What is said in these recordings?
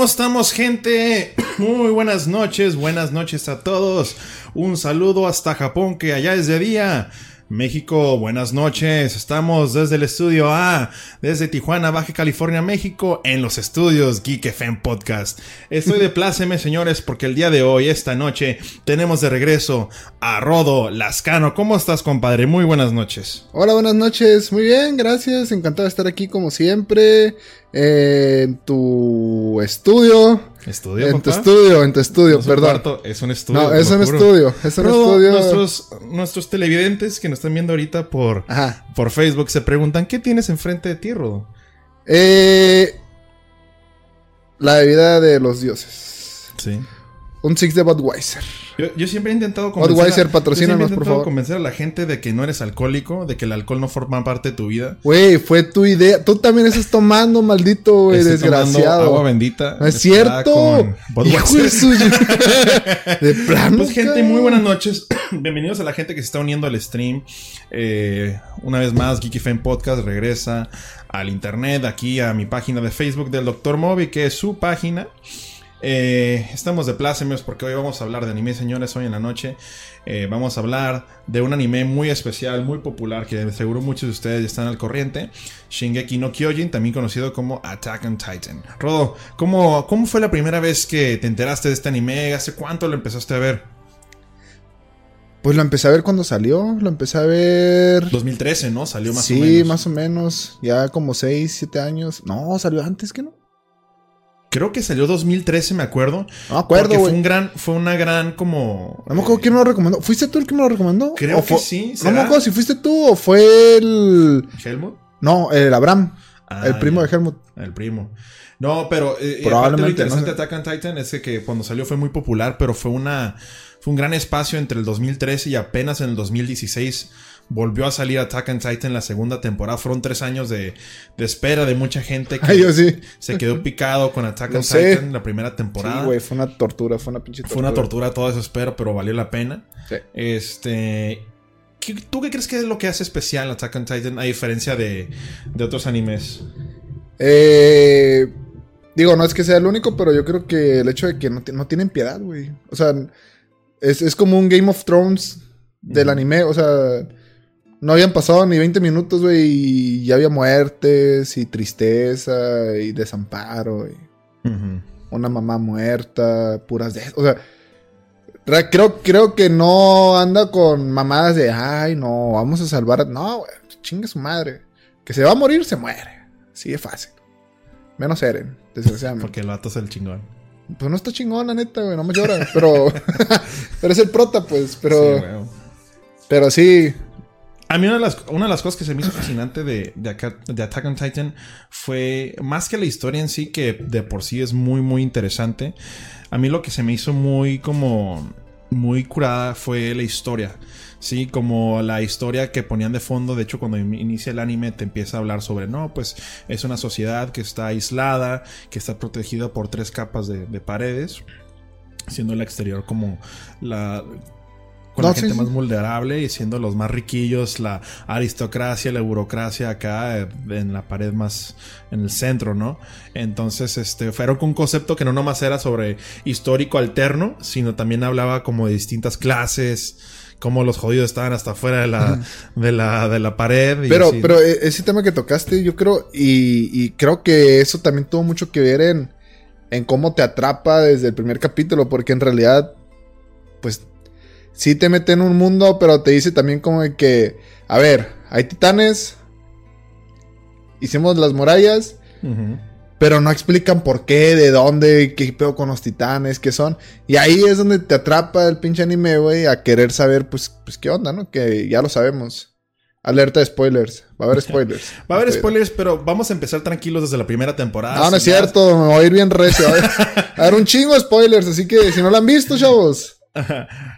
¿Cómo estamos, gente? Muy buenas noches, buenas noches a todos. Un saludo hasta Japón, que allá es de día. México, buenas noches. Estamos desde el estudio A, desde Tijuana, Baja California, México, en los estudios Geek FM Podcast. Estoy de pláceme, señores, porque el día de hoy, esta noche, tenemos de regreso a Rodo Lascano. ¿Cómo estás, compadre? Muy buenas noches. Hola, buenas noches. Muy bien, gracias. Encantado de estar aquí como siempre. en tu estudio. ¿Estudio, en tu estudio, en tu estudio, No es un perdón. cuarto, es un estudio. no, es un juro. estudio. Es un estudio. Nuestros, nuestros televidentes que nos están viendo ahorita por, Ajá. por Facebook se preguntan, ¿qué tienes enfrente de ti, Rodo? Eh, la bebida de los dioses. Sí. Un six de Budweiser. Yo, yo siempre he intentado convencer, Budweiser, a, patrocínanos, por favor. convencer a la gente de que no eres alcohólico, de que el alcohol no forma parte de tu vida. Güey, fue tu idea. Tú también estás tomando, maldito, güey, desgraciado. Agua bendita. No es cierto. Hijo de su... de plano. Pues gente, muy buenas noches. Bienvenidos a la gente que se está uniendo al stream. Eh, una vez más, Geeky Fan Podcast regresa al internet, aquí a mi página de Facebook del Dr. Moby, que es su página. Eh, estamos de plácemes porque hoy vamos a hablar de anime, señores. Hoy en la noche eh, vamos a hablar de un anime muy especial, muy popular, que seguro muchos de ustedes ya están al corriente. Shingeki no Kyojin, también conocido como Attack on Titan. Rodo, ¿cómo, ¿cómo fue la primera vez que te enteraste de este anime? ¿Hace cuánto lo empezaste a ver? Pues lo empecé a ver cuando salió. Lo empecé a ver. 2013, ¿no? Salió más sí, o menos. más o menos. Ya como 6, 7 años. No, salió antes que no. Creo que salió 2013, me acuerdo. No acuerdo, porque fue un gran, fue una gran como. No me acuerdo eh, quién me lo recomendó. ¿Fuiste tú el que me lo recomendó? Creo ¿O que sí, No ¿será? me acuerdo si fuiste tú o fue el. Helmut. No, el Abraham. Ah, el primo ya. de Helmut. El primo. No, pero eh, Probablemente, aparte lo interesante no de Attack on Titan es que, que cuando salió fue muy popular, pero fue una fue un gran espacio entre el 2013 y apenas en el 2016 volvió a salir Attack on Titan la segunda temporada. Fueron tres años de, de espera de mucha gente que Ay, yo sí. se quedó picado con Attack on. Titan la primera temporada. Sí, güey, fue una tortura, fue una pinche tortura. fue una tortura toda esa espera, pero valió la pena. Sí. Este. ¿qué- ¿Tú qué crees que es lo que hace especial Attack on Titan a diferencia de, de otros animes? Eh, digo, no es que sea el único, pero yo creo que el hecho de que no, ti- no tienen piedad, güey. O sea, es, es como un Game of Thrones del anime. O sea, no habían pasado ni 20 minutos, güey, y ya había muertes y tristeza y desamparo y una mamá muerta, puras de... O sea, creo, creo que no anda con mamadas de, ay, no, vamos a salvar... a-". No, güey, chingue su madre. Que se va a morir, se muere. Así de fácil. Menos Eren, desgraciadamente. Porque el vato es el chingón. Pues no está chingón, la neta, güey, no me llora. Pero, pero es el prota, pues. Pero, Sí, pero sí. A mí una de, las, cosas que se me hizo fascinante de, de, Attack on Titan fue más que la historia en sí, que de por sí es muy, muy interesante. A mí lo que se me hizo muy como muy curada fue la historia. Sí, como la historia que ponían de fondo. De hecho, cuando in- inicia el anime te empieza a hablar sobre, no, pues es una sociedad que está aislada, que está protegida por tres capas de, de paredes, siendo el exterior como la... Con No, la gente sí. más vulnerable y siendo los más riquillos, la aristocracia, la burocracia acá eh, en la pared más en el centro, ¿no? Entonces, este, fueron con un concepto que no nomás era sobre histórico alterno, sino también hablaba como de distintas clases, cómo los jodidos estaban hasta afuera de la, de la, de la pared. y Pero, así. pero e- ese tema que tocaste, yo creo, y, y creo que eso también tuvo mucho que ver en, en cómo te atrapa desde el primer capítulo, porque en realidad, pues, sí te mete en un mundo, pero te dice también como de que, a ver, hay titanes, hicimos las murallas, pero no explican por qué, de dónde, qué pedo con los titanes, qué son. Y ahí es donde te atrapa el pinche anime, güey, a querer saber, pues, pues, qué onda, ¿no? Que ya lo sabemos. Alerta de spoilers. Va a haber spoilers. Va a haber spoilers, pero vamos a empezar tranquilos desde la primera temporada. No, no es cierto. Me voy a ir bien recio. A a haber un chingo de spoilers. Así que si no lo han visto, chavos.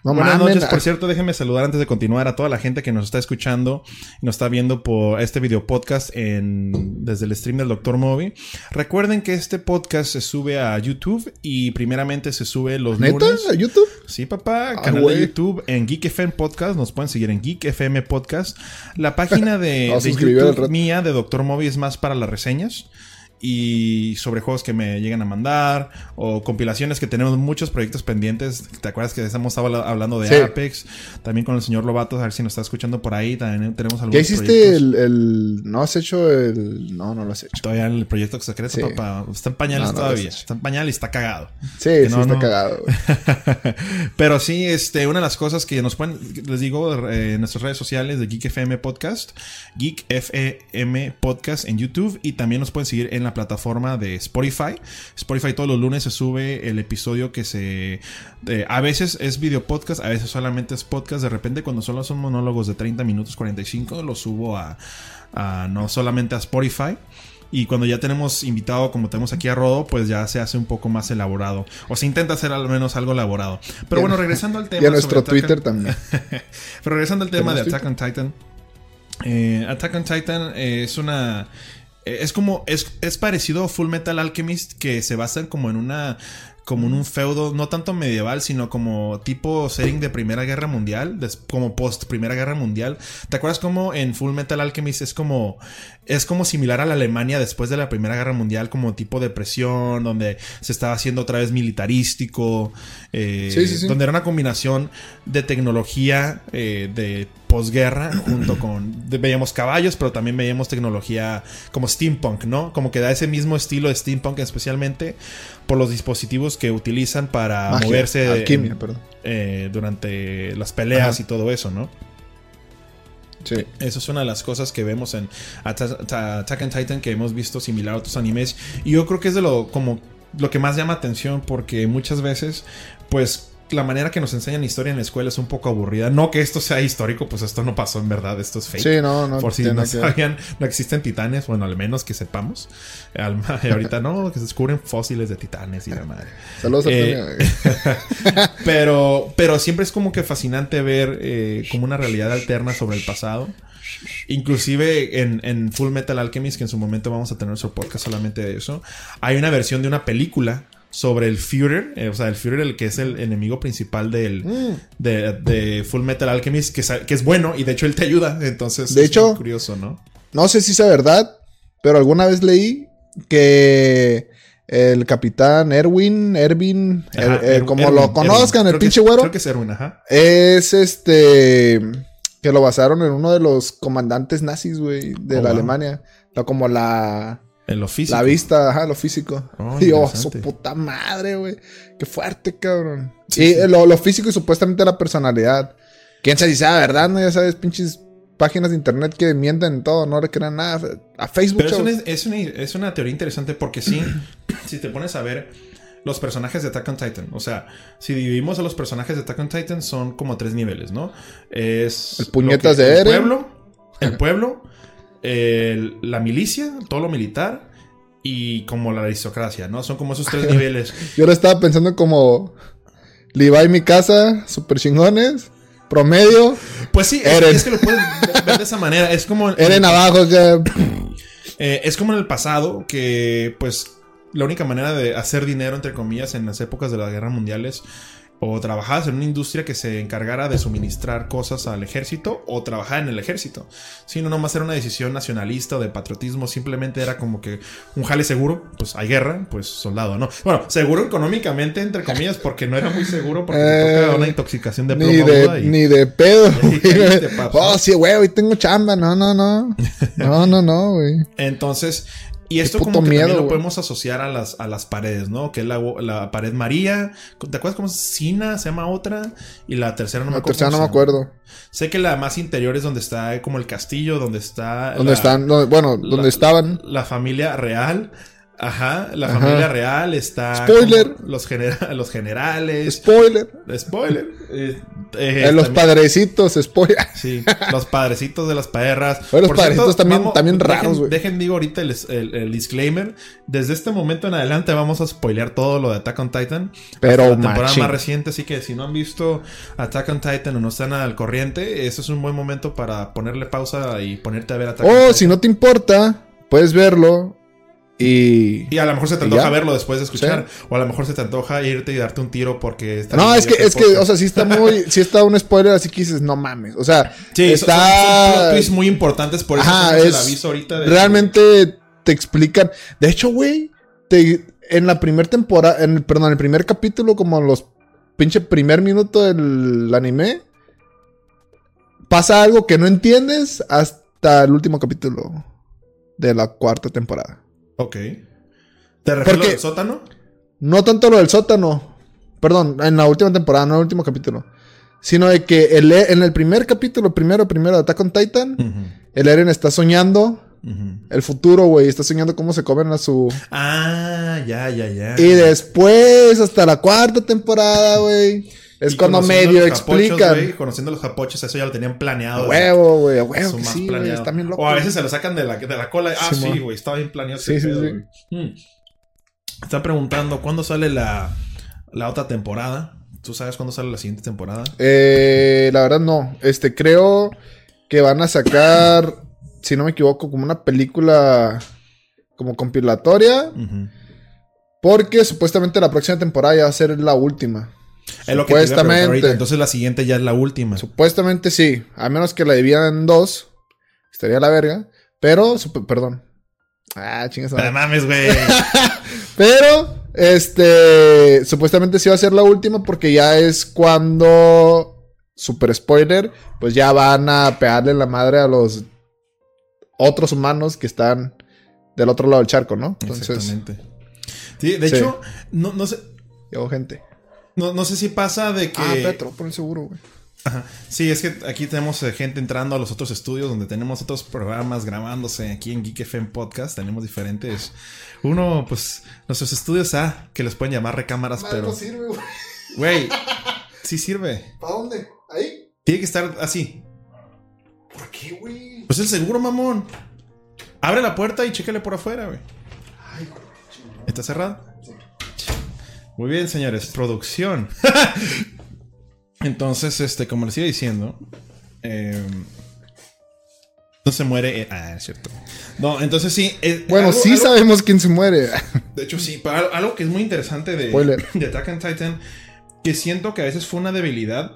No Buenas noches, por cierto, déjenme saludar antes de continuar a toda la gente que nos está escuchando y nos está viendo por este video podcast en, desde el stream del Dr. Moby. Recuerden que este podcast se sube a YouTube y primeramente se sube los ¿Neta? lunes. ¿A YouTube? Sí, papá, Ah, canal de YouTube en Geek FM Podcast, nos pueden seguir en Geek FM Podcast. La página de, YouTube mía de Dr. Moby es más para las reseñas. Y sobre juegos que me llegan a mandar o compilaciones que tenemos muchos proyectos pendientes. ¿Te acuerdas que estamos hablando de Apex? También con el señor Lobato, a ver si nos está escuchando por ahí. También tenemos algunos ¿Ya hiciste el, ¿No has hecho el...? No, no lo has hecho. Todavía el proyecto secreto, papá. Está en pañales todavía. Está en pañales y está cagado. Sí, sí está cagado. Pero sí, este, una de las cosas que nos pueden... Les digo, eh, en nuestras redes sociales de Geek FM Podcast. Geek FM Podcast en YouTube. Y también nos pueden seguir en la plataforma de Spotify. Spotify todos los lunes se sube el episodio que se... a veces es video podcast, a veces solamente es podcast. De repente cuando solo son monólogos de 30 minutos, 45, lo subo a, no solamente a Spotify. Y cuando ya tenemos invitado, como tenemos aquí a Rodo, pues ya se hace un poco más elaborado. O se intenta hacer al menos algo elaborado. Pero bueno, regresando al tema. Y a nuestro Twitter también. Pero regresando al tema de Attack on Titan. Eh, Attack on Titan es una eh, es como, es, es parecido a Full Metal Alchemist que se basa como en una como en un feudo, no tanto medieval, sino como tipo setting de Primera Guerra Mundial, como post Primera Guerra Mundial. ¿Te acuerdas cómo en Full Metal Alchemist es como es como similar a la Alemania después de la Primera Guerra Mundial, como tipo depresión, donde se estaba haciendo otra vez militarístico, eh, donde era una combinación de tecnología eh, de posguerra junto con veíamos caballos pero también veíamos tecnología como steampunk no como que da ese mismo estilo de steampunk especialmente por los dispositivos que utilizan para moverse eh, durante las peleas y todo eso no Sí. Eso es una de las cosas que vemos en Attack on Titan que hemos visto similar a otros animes. Y yo creo que es de lo como lo que más llama atención porque muchas veces pues la manera que nos enseñan historia en la escuela es un poco aburrida. No que esto sea histórico, pues esto no pasó en verdad, esto es fake. Sí, no, no. Por si no sabían, no existen titanes, bueno, al menos que sepamos. ahorita no, que se descubren fósiles de titanes y la madre. Saludos a eh, pero, pero siempre es como que fascinante ver eh, como una realidad alterna sobre el pasado. Inclusive en, en, Full Metal Alchemist, que en su momento vamos a tener nuestro podcast solamente de eso, hay una versión de una película sobre el Führer, eh, o sea, el Führer, el que es el enemigo principal del, mm. de, Full Metal Alchemist, que, que, es bueno y de hecho él te ayuda. Entonces, de es hecho, curioso, ¿no? No sé si es verdad, pero alguna vez leí que el capitán Erwin, Erwin, er, como lo conozcan, el pinche güero. Creo que es Erwin, ajá. Es este. Que lo basaron en uno de los comandantes nazis, güey, de oh, la Alemania. como la en lo físico. La vista, ajá, lo físico. Oh, Dios, su puta madre, güey. Qué fuerte, cabrón. Sí, Lo, físico y supuestamente la personalidad. Quién sabe si sea verdad, ¿no? Ya sabes, pinches páginas de internet que mienten todo, no le crean nada. A Facebook. Pero es una, es, una, teoría interesante porque sí, si te pones a ver los personajes de Attack on Titan. O sea, si dividimos a los personajes de Attack on Titan, son como tres niveles, ¿no? Es. El puñetas de El pueblo. El pueblo la milicia, todo lo militar y como la aristocracia, ¿no? Son como esos tres niveles. Yo lo estaba pensando como Levi mi casa, super chingones. Promedio. Pues sí, es, que lo puedes ver de esa manera. Es como. Eren abajo, eh, es como en el pasado, que pues la única manera de hacer dinero, entre comillas, en las épocas de las guerras mundiales o trabajabas en una industria que se encargara de suministrar cosas al ejército o trabajar en el ejército. Si no nomás era una decisión nacionalista o de patriotismo, simplemente era como que un jale seguro, pues hay guerra, pues soldado, ¿no? Bueno, seguro económicamente, entre comillas, porque no era muy seguro porque te toca una intoxicación de plomo. Ni de, ni de pedo. oh, sí, güey, hoy tengo chamba. No, no, no. No, no, no, güey. Entonces, y esto como que también lo podemos asociar a las, a las paredes, ¿no? Que es la, pared María. ¿Te acuerdas cómo es? Sina se llama otra. Y la tercera no me acuerdo. La tercera no me acuerdo. Sé que la más interior es donde está como el castillo, donde está... Donde están, bueno, donde estaban. La familia real. Ajá, la familia real está. Spoiler. Los, los generales. Spoiler. Spoiler. Eh, eh, los padrecitos, spoiler. Sí, los padrecitos de las perras. los padrecitos también, también raros, güey. Dejen, digo ahorita el, disclaimer. Desde este momento en adelante vamos a spoilear todo lo de Attack on Titan. Pero la temporada más reciente, así que si no han visto Attack on Titan o no están al corriente, ese es un buen momento para ponerle pausa y ponerte a ver Attack on Titan. O si no te importa, puedes verlo y, a lo mejor se te antoja verlo después de escuchar. O a lo mejor se te antoja irte y darte un tiro porque está No, es que, es que, o sea, sí está muy, sí está un spoiler así que dices, no mames. O sea, sí, está. Son, muy importantes, por eso es, el aviso ahorita. realmente te explican. De hecho, güey, te- en la primera temporada, en, perdón, en el primer capítulo, como los pinche primer minuto del anime, pasa algo que no entiendes hasta el último capítulo de la cuarta temporada. Ok. ¿Te refieres al sótano? No tanto lo del sótano, perdón, en la última temporada, no en el último capítulo, sino de que el, en el primer capítulo, primero, primero de Attack on Titan, el Eren está soñando el futuro, güey, está soñando cómo se comen a su... Ah, ya, ya, ya. Y después, hasta la cuarta temporada, güey. Es Y cuando medio explican. conociendo los japochos, eso ya lo tenían planeado. huevo, güey, huevo que sí. Está bien loco. O a veces se lo sacan de la, de la cola. Ah, sí, güey, estaba bien planeado. Sí, ese sí, pedo, sí. güey. Mm. Están preguntando cuándo sale la, la otra temporada. ¿Tú sabes cuándo sale la siguiente temporada? Eh, la verdad no. Este, creo que van a sacar, si no me equivoco, como una película como compilatoria. Porque supuestamente la próxima temporada ya va a ser la última. Es lo que Supuestamente. ahorita. Entonces la siguiente ya es la última. Supuestamente sí. A menos que la dividan en dos. Estaría la verga. Pero, perdón. Ah, chingas. No mames, güey. Pero, este, supuestamente sí va a ser la última porque ya es cuando, super spoiler, pues ya van a pegarle la madre a los otros humanos que están del otro lado del charco, ¿no? Entonces, Exactamente. Sí, de Sí. hecho, no, no sé. llegó gente. No, no sé si pasa de que. Ah, Petro, por el seguro, güey. Ajá. Sí, es que aquí tenemos eh, gente entrando a los otros estudios donde tenemos otros programas grabándose aquí en Geek FM Podcast. Tenemos diferentes. Uno, pues, nuestros estudios A, que les pueden llamar recámaras, pero. sirve, güey. Güey, sí sirve. ¿Para dónde? ¿Ahí? Tiene que estar así. ¿Por qué, güey? Pues el seguro, mamón. Abre la puerta y chécale por afuera, güey. Ay, güey. ¿Está cerrado? Muy bien, señores. Producción. Entonces, este, como les iba diciendo. eh, no se muere. eh, ah, es cierto. No, entonces sí. eh, Bueno, algo- sí algo- sabemos quién se muere. De hecho, sí. Pero algo- que es muy interesante de, Spoiler. de Attack on Titan. Que siento que a veces fue una debilidad.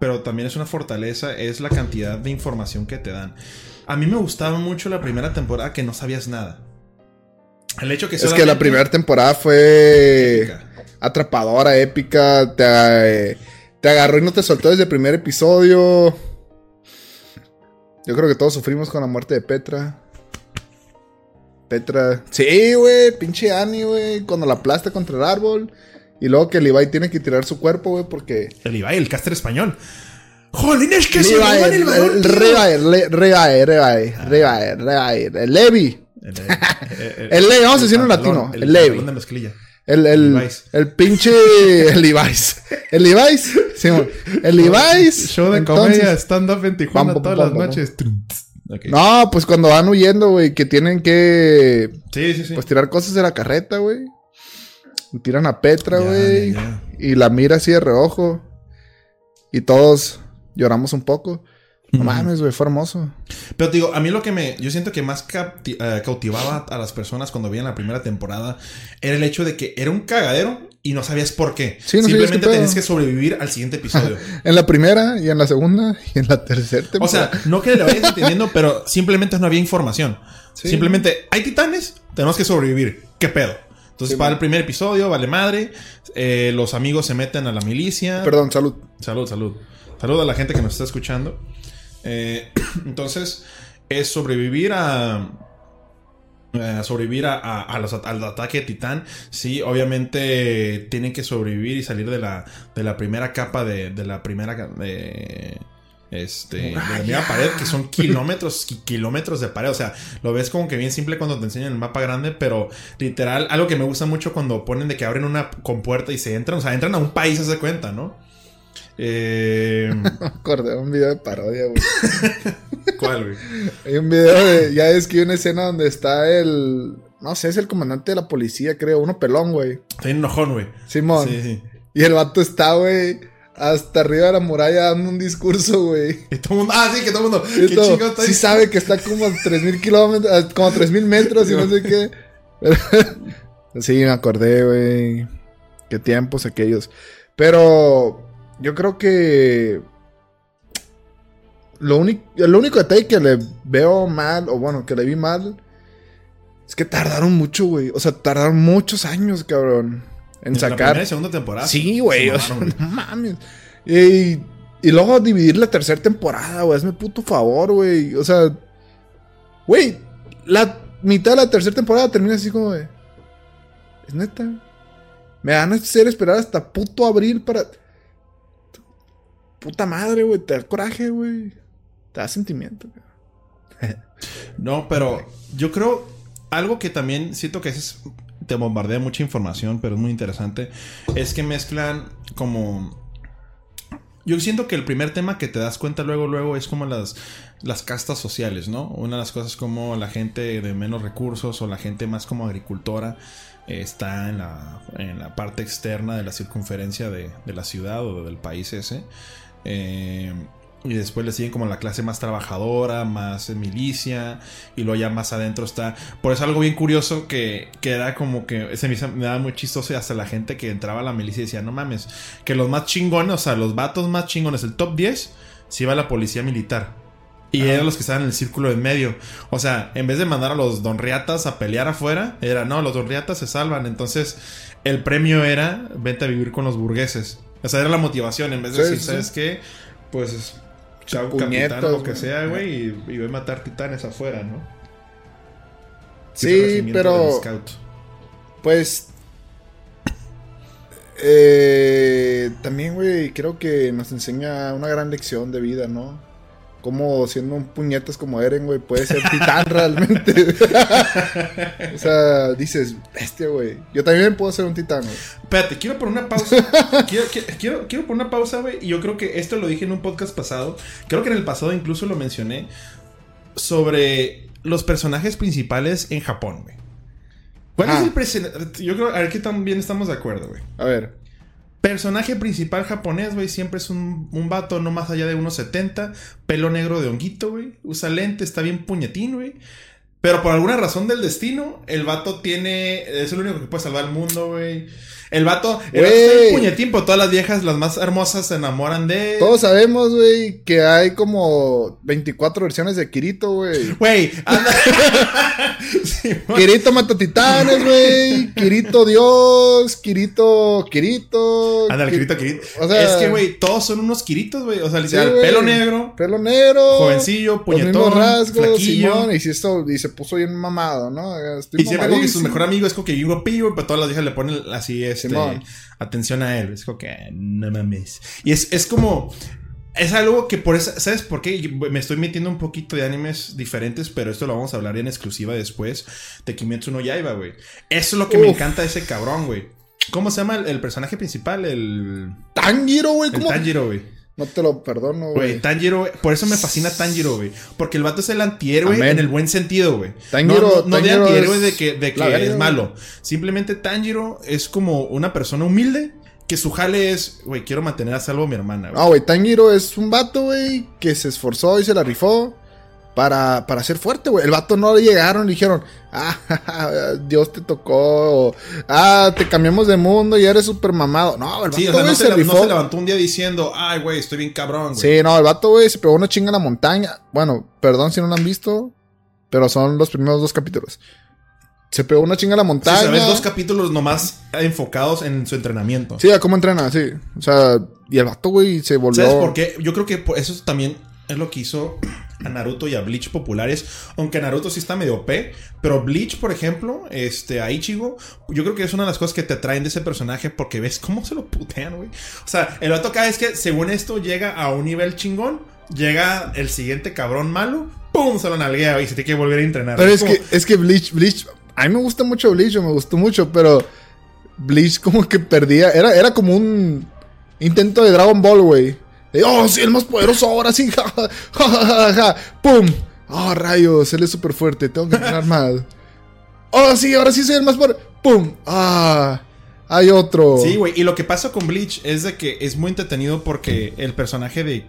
Pero también es una fortaleza. Es la cantidad de información que te dan. A mí me gustaba mucho la primera temporada que no sabías nada. El hecho que Es que la primera temporada fue. Atrapadora, épica. Te, eh, te agarró y no te soltó desde el primer episodio. Yo creo que todos sufrimos con la muerte de Petra. Petra. Sí, güey, pinche Annie, güey. Cuando la aplasta contra el árbol. Y luego que Levi tiene que tirar su cuerpo, güey, porque. El Ibai, el caster español. ¡Jolín, es que se Levi, roban el, el balón! el, le- Rebaer, Rebaer, Rebaer, Rebaer, el Levi. El, El Levi, vamos a decirlo en latino, el Levi. El, el, Levi's. el pinche. El Levi's. El Levi's. Sí, mon. el Levi's. Show de entonces- comedia, stand-up en Tijuana Pam, pam, todas pam, las noches. No, pues cuando van huyendo, güey, que tienen que. Sí, sí, sí. Pues tirar cosas de la carreta, güey. Y tiran a Petra, güey. Y la mira así de reojo. Y todos lloramos un poco. No mames, güey, fue hermoso. Pero te digo, a mí lo que me. Yo siento que más capti- eh, cautivaba a las personas cuando veían la primera temporada era el hecho de que era un cagadero y no sabías por qué. Sí, no sabías Simplemente tenías que sobrevivir al siguiente episodio. En la primera y en la segunda y en la tercera o temporada. sea, no que le vayas entendiendo, pero simplemente no había información. Sí. Simplemente, hay titanes, tenemos que sobrevivir. ¿Qué pedo? Entonces, Sí, para el primer episodio, vale madre. eh, los amigos se meten a la milicia. Perdón, salud. Salud, salud. Salud a la gente que nos está escuchando. Eh, entonces, es sobrevivir a. eh, sobrevivir a, a- a los al ataque de Titán. Sí, obviamente tienen que sobrevivir y salir de la, de la primera capa de, de la primera. de- este, de la pared, que son kilómetros y kilómetros de pared. O sea, lo ves como que bien simple cuando te enseñan el mapa grande, pero literal, algo que me gusta mucho cuando ponen de que abren una compuerta y se entran. O sea, entran a un país, se cuenta, ¿no? Eh, acordé un video de parodia, güey. ¿Cuál, güey? Hay un video de. Ya es que hay una escena donde está el. No sé, es el comandante de la policía, creo. Uno pelón, güey. Está bien enojón, güey. Simón. Sí, sí. Y el vato está, güey. Hasta arriba de la muralla dando un discurso, güey. Y todo el mundo. Ah, sí, que todo el mundo. ¿Qué todo, está sí sabe que está como a 3000 kilómetros, a como a 3000 metros y no sé qué. sí, me acordé, güey. Qué tiempos aquellos. Pero yo creo que lo, único lo único detalle que le veo mal, o bueno, que le vi mal, Es que tardaron mucho, güey. O sea, tardaron muchos años, cabrón. En La sacar. primera y segunda temporada. Sí, güey. O sea, no mames. Y, y luego dividir la tercera temporada, güey. Hazme puto favor, güey. O sea, güey, la mitad de la tercera temporada termina así como de. Es neta. Me van a hacer esperar hasta puto abril para. Puta madre, güey. Te da coraje, güey. Te da sentimiento, güey. No, pero yo creo algo que también siento que es te bombardea mucha información, pero es muy interesante, es que mezclan como yo siento que el primer tema que te das cuenta luego luego es como las las castas sociales, ¿no? Una de las cosas como la gente de menos recursos o la gente más como agricultora eh, está en la, en la parte externa de la circunferencia de, de la ciudad o del país ese. Eh, y después le siguen como la clase más trabajadora, más milicia. Y luego ya más adentro está. Por eso algo bien curioso que, que era como que. Se me, me daba muy chistoso. Y hasta la gente que entraba a la milicia decía: No mames, que los más chingones, o sea, los vatos más chingones, el top 10, se iba a la policía militar. Y eran los que estaban en el círculo en medio. O sea, en vez de mandar a los donriatas a pelear afuera, era no, los donriatas se salvan. Entonces, el premio era vente a vivir con los burgueses. O sea, era la motivación. En vez de Sí, decir, sí. ¿sabes qué? Pues, Puñetas, capitán, lo que sea, güey, y, y voy a matar titanes afuera, ¿no? Sí, pero-. Pues. eh, también, güey, creo que nos enseña una gran lección de vida, ¿no? Como siendo un puñetas como Eren, güey, puede ser titán realmente. o sea, dices, bestia, güey. Yo también puedo ser un titán, güey. Espérate, quiero poner una pausa. quiero, quiero, quiero, poner una pausa, güey. Y yo creo que esto lo dije en un podcast pasado. Creo que en el pasado incluso lo mencioné. Sobre los personajes principales en Japón, güey. ¿Cuál Ah. es el personaje? Yo creo, a ver que también estamos de acuerdo, güey. A ver. Personaje principal japonés, güey, siempre es un, un vato no más allá de unos 70, pelo negro de honguito, güey, usa lente, está bien puñetín, güey. Pero por alguna razón del destino, el vato tiene. Es el único que puede salvar el mundo, güey. El vato. El vato está bien puñetín, pero todas las viejas, las más hermosas, se enamoran de él. Todos sabemos, güey, que hay como 24 versiones de Kirito, güey. Güey, anda. Sí. Kirito mata titanes, güey. Kirito Dios. Kirito. Kirito. Anda, Kirito, Kirito. O sea- es que, güey, todos son unos Kiritos, güey. O sea, Sí, literal, güey. pelo negro, Pelo negro. jovencillo, Los mismos puñetón, rasgos, flaquillo. Simón, y, si esto, y se puso bien mamado, ¿no? Estoy Y siempre como que su mejor amigo es como que Yugo Pillo, pero todas las viejas le ponen así, este, Simón. atención a él. Es como que, no mames. Y es, es como, es algo que por eso, ¿sabes por qué? Yo Me estoy metiendo un poquito de animes diferentes, pero esto lo vamos a hablar en exclusiva después de Kimetsu no Yaiba, güey. Eso es lo que me encanta de ese cabrón, güey. ¿Cómo se llama el, el personaje principal? El, Tanjiro, güey. el. Tanjiro, güey. No te lo perdono, Güey, güey. Tanjiro, por eso me fascina Tanjiro, güey. Porque el vato es el antihéroe Amén. en el buen sentido, güey. Tanjiro- no, no, no de antihéroe es de que, de que verga, es malo. Simplemente Tanjiro es como una persona humilde que su jale es, güey, quiero mantener a salvo a mi hermana, güey. No, güey, Tanjiro es un vato, güey, que se esforzó y se la rifó para, para ser fuerte, güey. El vato no le llegaron y dijeron, ah, Dios te tocó, o, ah, te cambiamos de mundo y eres súper mamado. No, el vato, Sí, o sea, no se, se la- rifó. no se levantó un día diciendo, ay, güey, estoy bien cabrón, güey. Sí, no, el vato, güey, se pegó una chinga en la montaña. Bueno, perdón si no lo han visto, pero son los primeros dos capítulos. Se pegó una chinga en la Sí, montaña. sabes, dos capítulos nomás enfocados en su entrenamiento. Sí, a cómo entrena, sí. O sea, y el vato, güey, se volvió. ¿Sabes por qué? Yo creo que eso también es lo que hizo a Naruto y a Bleach populares. Aunque Naruto sí está medio OP. Pero Bleach, por ejemplo, este, a Ichigo, yo creo que es una de las cosas que te atraen de ese personaje porque ves cómo se lo putean, güey. O sea, el vato cada vez que, según esto, llega a un nivel chingón, llega el siguiente cabrón malo, ¡pum! Se lo nalguea y se tiene que volver a entrenar. Pero es como- que, es que Bleach, Bleach, a mí me gusta mucho Bleach, me gustó mucho, pero Bleach como que perdía, era, era como un intento de Dragon Ball, güey. De, oh, sí, el más poderoso ahora sí, ja, ja, ja. ¡Pum! Oh, rayos, él es súper fuerte, tengo que entrenar más. Oh, sí, ahora sí soy el más poderoso. ¡Pum! ¡Ah! Hay otro. Sí, güey. Y lo que pasa con Bleach es de que es muy entretenido porque el personaje de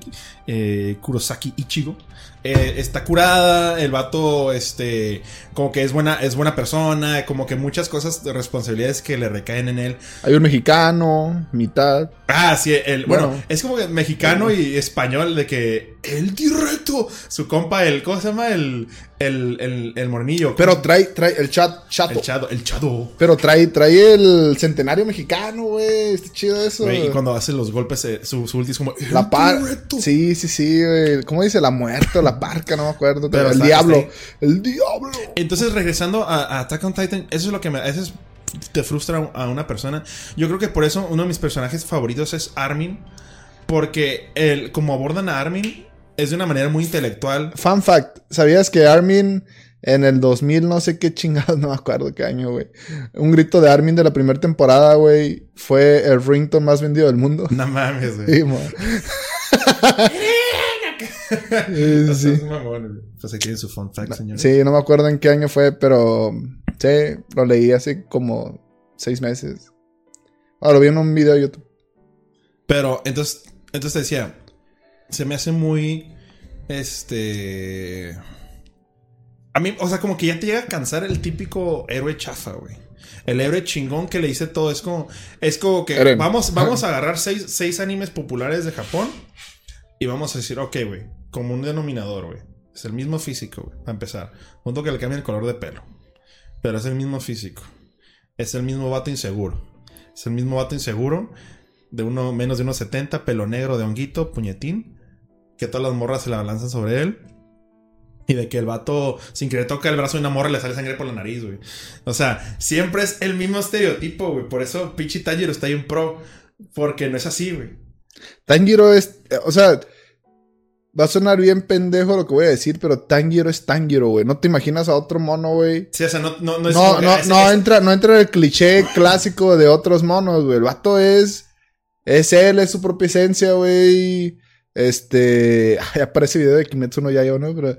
eh, Kurosaki Ichigo. Eh, está curada, el vato, este, como que es buena, es buena persona, como que muchas cosas de responsabilidades que le recaen en él. Hay un mexicano, mitad. Ah, sí, el, bueno, es como que mexicano y español de que el directo, su compa, el, ¿cómo se llama? El, el, el, el mornillo. Pero trae, trae el chat, chato. El chado, el. Pero trae, trae el centenario mexicano, güey. Está chido eso. Y cuando hace los golpes, eh, su, su ulti es como. "El La par. directo". Sí, sí, sí, güey. ¿Cómo dice? La muerte o la parca, no me acuerdo. Pero el diablo. El diablo. Entonces, regresando a, a Attack on Titan, eso es lo que me. Eso es- te frustra a una persona. Yo creo que por eso uno de mis personajes favoritos es Armin. Porque el, como abordan a Armin es de una manera muy intelectual. Fun fact. ¿Sabías que Armin en el 2000, no sé qué chingados, no me acuerdo qué año, güey? Un grito de Armin de la primera temporada, güey, fue el ringtone más vendido del mundo. No mames, güey. Sí. Sí. Pues aquí su fun fact, señor. Sí, no me acuerdo en qué año fue, pero sí, lo leí hace como seis meses. Ah, lo vi en un video de YouTube. Pero entonces, entonces te decía, se me hace muy, este, a mí, o sea, como que ya te llega a cansar el típico héroe chafa, güey. El héroe chingón que le dice todo es como, es como que Eren. vamos, vamos a agarrar seis, seis animes populares de Japón y vamos a decir, ok, güey, como un denominador, güey. Es el mismo físico, güey, para empezar. Punto que le cambia el color de pelo. Pero es el mismo físico. Es el mismo vato inseguro. Es el mismo vato inseguro de uno menos de unos 70, pelo negro de honguito, puñetín, que todas las morras se la lanzan sobre él. Y de que el vato, sin querer, toca el brazo de una morra y le sale sangre por la nariz, güey. O sea, siempre es el mismo estereotipo, güey. Por eso pinche Tanjiro está ahí en pro. Porque no es así, güey. Tanjiro es, eh, o sea, va a sonar bien pendejo lo que voy a decir, pero Tanjiro es Tanjiro, güey. No te imaginas a otro mono, güey. Sí, o sea, no, no, no es No, no, no entra, no entra el cliché clásico de otros monos, güey. El vato es, es él, es su propia esencia, güey. Este, ay, aparece video de Kimetsu no Yaiba, ¿no? Pero,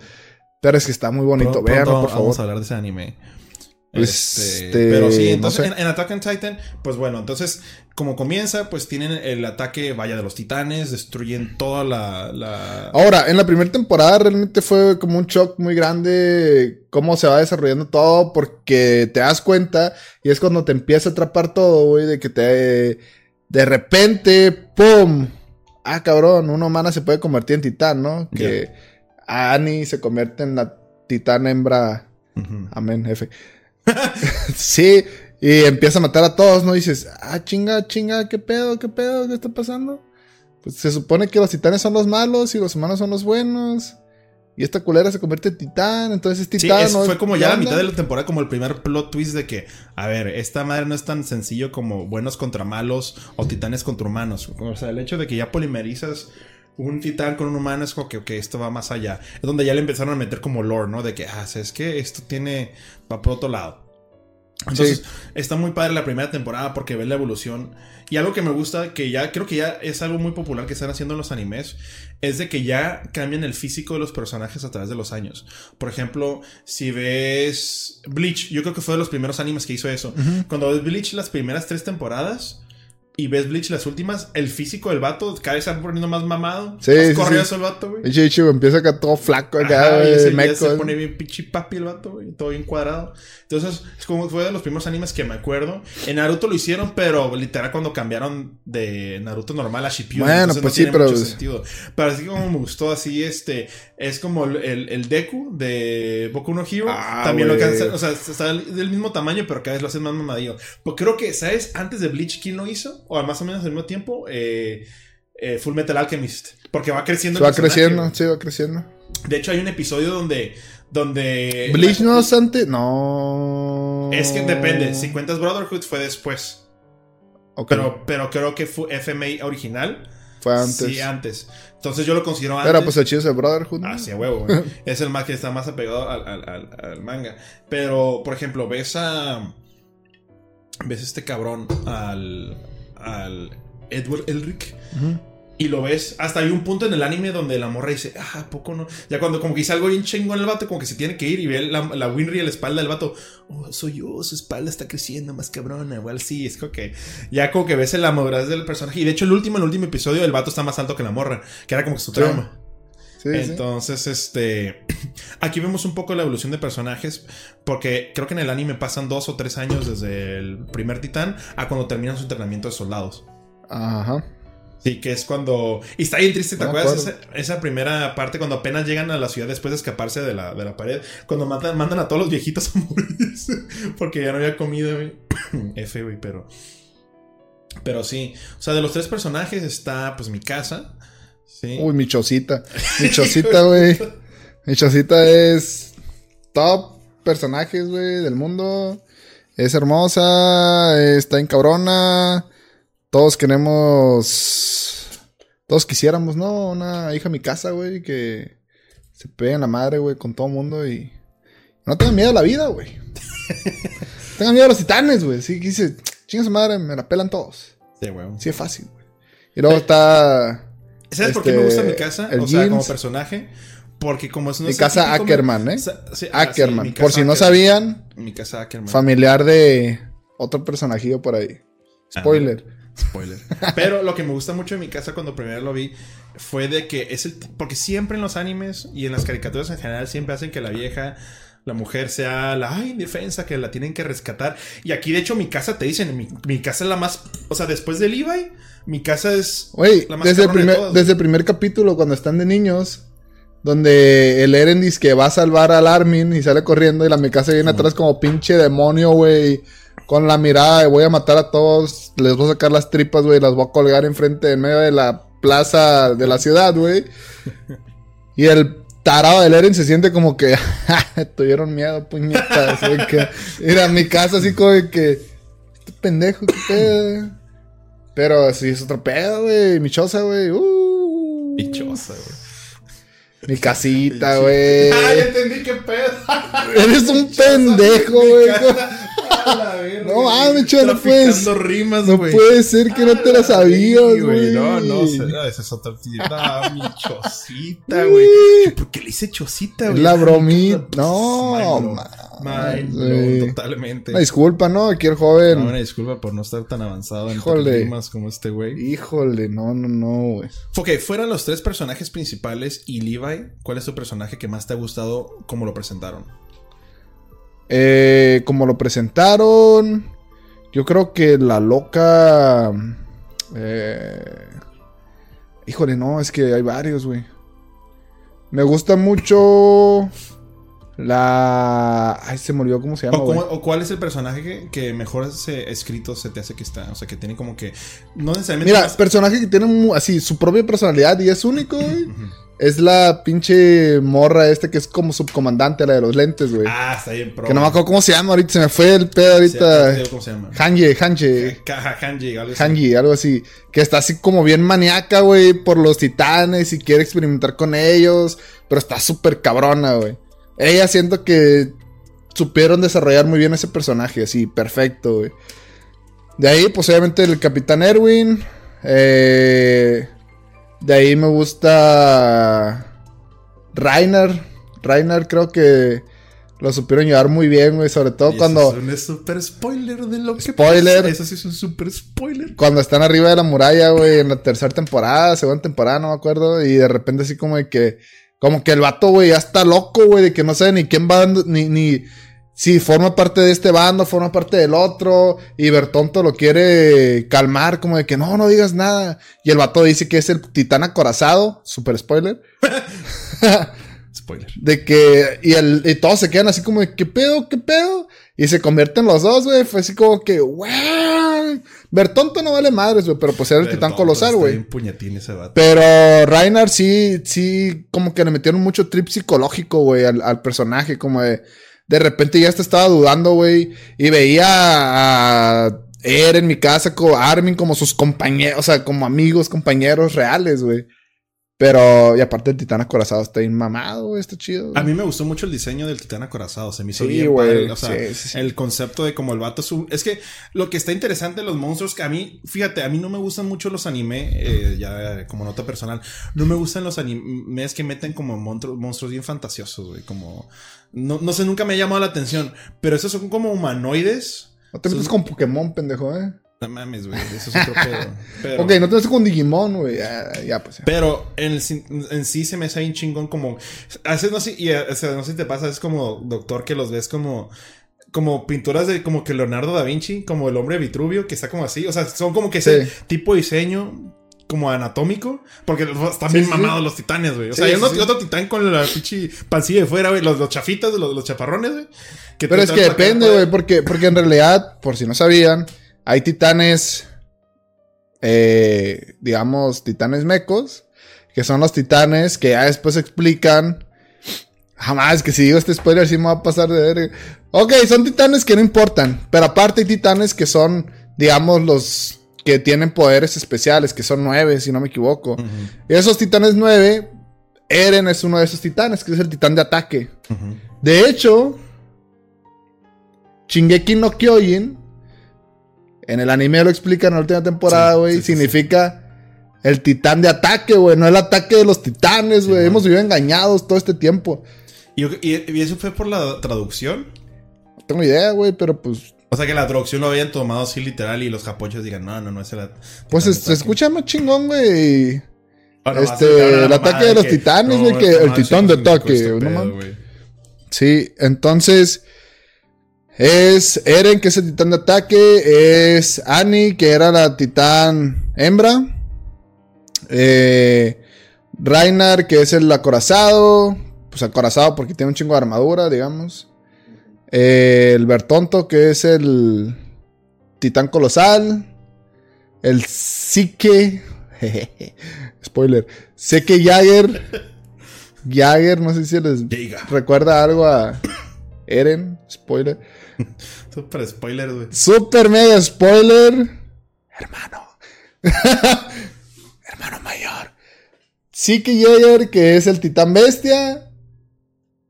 pero es que está muy bonito. Véanlo, por favor. Vamos a hablar de ese anime. Pues, Este, este, pero sí, no entonces sé. en, en Attack on Titan, pues bueno, entonces como comienza, pues tienen el ataque, vaya, de los titanes, destruyen toda la... la... Ahora, en la primera temporada realmente fue como un shock muy grande cómo se va desarrollando todo, porque te das cuenta y es cuando te empieza a atrapar todo, güey, de que te. De repente, ¡pum! Ah, cabrón, una humana se puede convertir en titán, ¿no? Que Annie se convierte en la titán hembra. Amén, jefe. sí, y empieza a matar a todos, ¿no? Y dices, ah, chinga, chinga, ¿qué pedo, qué pedo, qué está pasando? Pues se supone que los titanes son los malos y los humanos son los buenos. Y esta culera se convierte en titán, entonces es Sí, titán. es- ¿no? fue como ¿Qué ya la mitad de la temporada, como el primer plot twist de que, a ver, esta madre no es tan sencillo como buenos contra malos o titanes contra humanos. O sea, el hecho de que ya polimerizas un titán con un humano es como que, ok, esto va más allá. Es donde ya le empezaron a meter como lore, ¿no? De que, ah, es que esto tiene, va por otro lado. Entonces, Sí. está muy padre la primera temporada porque ves la evolución. Y algo que me gusta, que ya creo que ya es algo muy popular que están haciendo en los animes, es de que ya cambian el físico de los personajes a través de los años. Por ejemplo, si ves Bleach, yo creo que fue de los primeros animes que hizo eso. Cuando ves Bleach las primeras tres temporadas y ves Bleach las últimas, el físico del vato cada vez se va poniendo más mamado. Sí, más sí, corrioso sí. el vato, güey. Ichigo empieza acá todo flaco, acá, Ajá, y güey, ese ya meco, se pone bien pinche papi el vato, güey, todo bien cuadrado. Entonces, es como fue de los primeros animes que me acuerdo. En Naruto lo hicieron, pero literal cuando cambiaron de Naruto normal a Shippuden. Bueno, pues no sí, pero- mucho sentido. Pero así como me gustó, así este, es como el, el, Deku de Boku no Hero. Ah, también lo güey. cansan, o sea, está del del mismo tamaño, pero cada vez lo hacen más mamadillo. Pues creo que, ¿sabes? Antes de Bleach, ¿quién lo hizo? O más o menos al mismo tiempo, eh, eh, Full Metal Alchemist. Porque va creciendo Se va creciendo, sí, va creciendo. De hecho, hay un episodio donde. donde Bleach no es antes. No. Es que depende. Si cuentas Brotherhood fue después. Pero, pero creo que fue FMA original. fue antes. Sí, antes. Entonces yo lo considero antes. Pero pues el chido es el Brotherhood. ¿no? Ah, sí, a huevo, güey. Es el más que está más apegado al, al- al- al manga. Pero, por ejemplo, ves a. Ves a este cabrón al. Al Edward Elric. Y lo ves, hasta hay un punto en el anime donde la morra dice, ah, ¿a poco no? Ya cuando como que hizo algo bien chingón el vato, como que se tiene que ir y ve la, la Winry en la espalda del vato, oh, soy yo, su espalda está creciendo más cabrona, igual sí, es como que ya como que ves la madurez del personaje. Y de hecho el último, el último episodio, el vato está más alto que la morra, que era como que su trauma. Sí, sí. Entonces, este. Aquí vemos un poco la evolución de personajes. Porque creo que en el anime pasan dos o tres años desde el primer titán a cuando terminan su entrenamiento de soldados. Ajá. Sí, que es cuando. Y está bien triste, ¿te No acuerdas? Esa, esa primera parte, cuando apenas llegan a la ciudad después de escaparse de la, de la pared. Cuando matan, mandan a todos los viejitos a morirse. Porque ya no había comida, güey. F, güey, pero. Pero sí. O sea, de los tres personajes está, pues, mi casa. Sí. Uy, mi chocita. Mi chocita, güey. Mi chocita es top personajes, güey, del mundo. Es hermosa, está en cabrona. Todos queremos. Todos quisiéramos, ¿no? Una hija a mi casa, güey, que se pegue en la madre, güey, con todo el mundo y. No tengan miedo a la vida, güey. tengan miedo a los titanes, güey. Sí, dice, chinga su madre, me la pelan todos. Sí, güey. Sí, es fácil, güey. Y luego está. ¿Sabes por qué Este, me gusta mi casa? el o sea, como personaje. Porque como es una Mi casa Ackerman, ¿eh? Ackerman. Por si no sabían, Mi casa Ackerman. familiar de otro personajillo por ahí. Spoiler. Spoiler. Pero lo que me gusta mucho de mi casa cuando primero lo vi fue de que es el. Porque siempre en los animes y en las caricaturas en general siempre hacen que la vieja, la mujer sea la ay, indefensa, que la tienen que rescatar. Y aquí, de hecho, mi casa te dicen, mi, mi casa es la más. O sea, después de Levi, mi casa es. Güey, La más desde el, de primer, todas, desde el primer capítulo, cuando están de niños, donde el Eren dice que va a salvar al Armin y sale corriendo y la Mikasa viene atrás como pinche demonio, güey. Con la mirada de voy a matar a todos, les voy a sacar las tripas, güey, las voy a colgar enfrente, en medio de la plaza de la ciudad, güey. Y el tarado del Eren se siente como que tuvieron miedo, puñetas. que ir a mi casa así como de que este pendejo, qué pedo. Pero sí es otro pedo, güey. Mi choza, güey. Uh, Pichosa, güey. Mi casita, güey. ¡Ah, ya entendí qué pedo! Eres un pendejo, güey. No mames, chavo, no puedes- rimas, No güey. puede ser que no te la sabías, Sí, güey. No, no, no, esa es otra. No, mi chocita, güey. ¿Por qué le hice chocita, güey? la bromita. No, güey. blown, totalmente. Una disculpa, ¿no? Aquí el No, joven. una disculpa por no estar tan avanzado en rimas como este güey. Híjole, no, no, no, güey. Ok, fueran los tres personajes principales y Levi, ¿cuál es tu personaje que más te ha gustado como lo presentaron? Eh, como lo presentaron, yo creo que la loca. eh, híjole, no, es que hay varios, güey. Me gusta mucho. La. Ay, se me olvidó cómo se llama, O, güey. cómo- o cuál es el personaje que, que mejor se, escrito se te hace que está? O sea, que tiene como que. No necesariamente. Mira, más- personaje que tiene así su propia personalidad y es único, güey. Es la pinche morra esta que es como subcomandante, la de los lentes, güey. Ah, está bien, pro. que no me acuerdo cómo se llama ahorita, se me fue el pedo Sí, ahorita. digo ¿Cómo se llama? Hanje, Hanje. Algo así. Hanji, algo así. Que está así como bien maníaca, güey, por los titanes y quiere experimentar con ellos. Pero está súper cabrona, güey. Ella siento que supieron desarrollar muy bien ese personaje, así, perfecto, güey. De ahí, pues obviamente el Capitán Erwin. Eh, de ahí me gusta Reiner. Reiner creo que lo supieron llevar muy bien, güey. Sobre todo Y cuando... Eso es un super spoiler de lo que Spoiler. Eso sí es un super spoiler. Cuando están arriba de la muralla, güey, en la tercera temporada, segunda temporada, no me acuerdo, y de repente así como de que, como que el vato, güey, ya está loco, güey, de que no sabe ni quién va, dando- ni, ni, si forma parte de este bando, forma parte del otro, y Bertonto lo quiere calmar, como de que no, no digas nada, y el vato dice que es el titán acorazado, super spoiler, Spoiler. de que, y, el, y todos se quedan así como de, ¿qué pedo, qué pedo? Y se convierten los dos, güey, fue así como que, wow, Bertonto no vale madres, güey, pero pues era el titán colosal, güey. Pero Reinhardt sí, sí, como que le metieron mucho trip psicológico, güey, al, al personaje, como de, de repente ya hasta estaba dudando, güey, y veía a Eren en mi casa, Armin, como sus compañeros, o sea, como amigos, compañeros reales, güey. Pero, y aparte el titán acorazado está bien mamado, güey, está chido. A mí me gustó mucho el diseño del titán acorazado. Se me hizo Sí, bien güey, padre. O sea, sí, sí, sí. el concepto de como el vato es un... Es que lo que está interesante de los monstruos, que a mí, fíjate, a mí no me gustan mucho los anime, eh, ya como nota personal, no me gustan los animes que meten como monstruos, monstruos bien fantasiosos, güey, como... No, no sé, nunca me ha llamado la atención, pero esos son como humanoides. No te metas con Pokémon, pendejo, eh. No mames, güey. Eso es otro pedo. Pero, Ok, no te ves con Digimon, güey. Ya, ya, pues. ya. pero en, el sin- en sí se me hace bien chingón como... Haces, no sé, y, o sea, no sé si te pasa, es como doctor que los ves como... Como pinturas de como que Leonardo da Vinci, como el hombre Vitruvio, que está como así. O sea, son como que ese Sí. tipo de diseño como anatómico. Porque están bien sí, mamados sí. los titanes, güey. O sea, hay sí, sí. otro titán con la pinche pancilla de fuera, güey. Los, los chafitas, los, los chaparrones, güey. Pero es que depende, güey, porque, porque en realidad, por si no sabían, hay titanes, eh, digamos, titanes mecos, que son los titanes que ya después explican. Jamás, que si digo este spoiler, sí me va a pasar de ver. Ok, son titanes que no importan, pero aparte hay titanes que son, digamos, los que tienen poderes especiales, que son nueve, si no me equivoco. Y esos titanes nueve, Eren es uno de esos titanes, que es el titán de ataque. De hecho, Shingeki no Kyojin, en el anime lo explican en la última temporada, güey, sí, sí, significa el titán de ataque, güey, no el ataque de los titanes, güey. Hemos vivido engañados todo este tiempo. Y, y- y eso fue por la traducción. No tengo idea, güey, pero pues, O sea, que la traducción lo habían tomado así literal y los japochos digan, no, no, no, pues titán se, de se ataque". escucha más chingón, güey. Nomás este, el ataque de los titanes, güey, que esta el titán de ataque, no pedo. Sí, entonces es Eren, que es el titán de ataque, es Annie, que era la titán hembra, eh, Reinhard, que es el acorazado, pues acorazado porque tiene un chingo de armadura, digamos, Eh, el Bertonto, que es el titán colosal, el Psique, spoiler, Seke Jagger, Jagger, no sé si les Llega. recuerda algo a Eren, spoiler. Super spoiler, güey. Super mega spoiler. Hermano. Hermano mayor. Siki Jaeger, que es el titán bestia.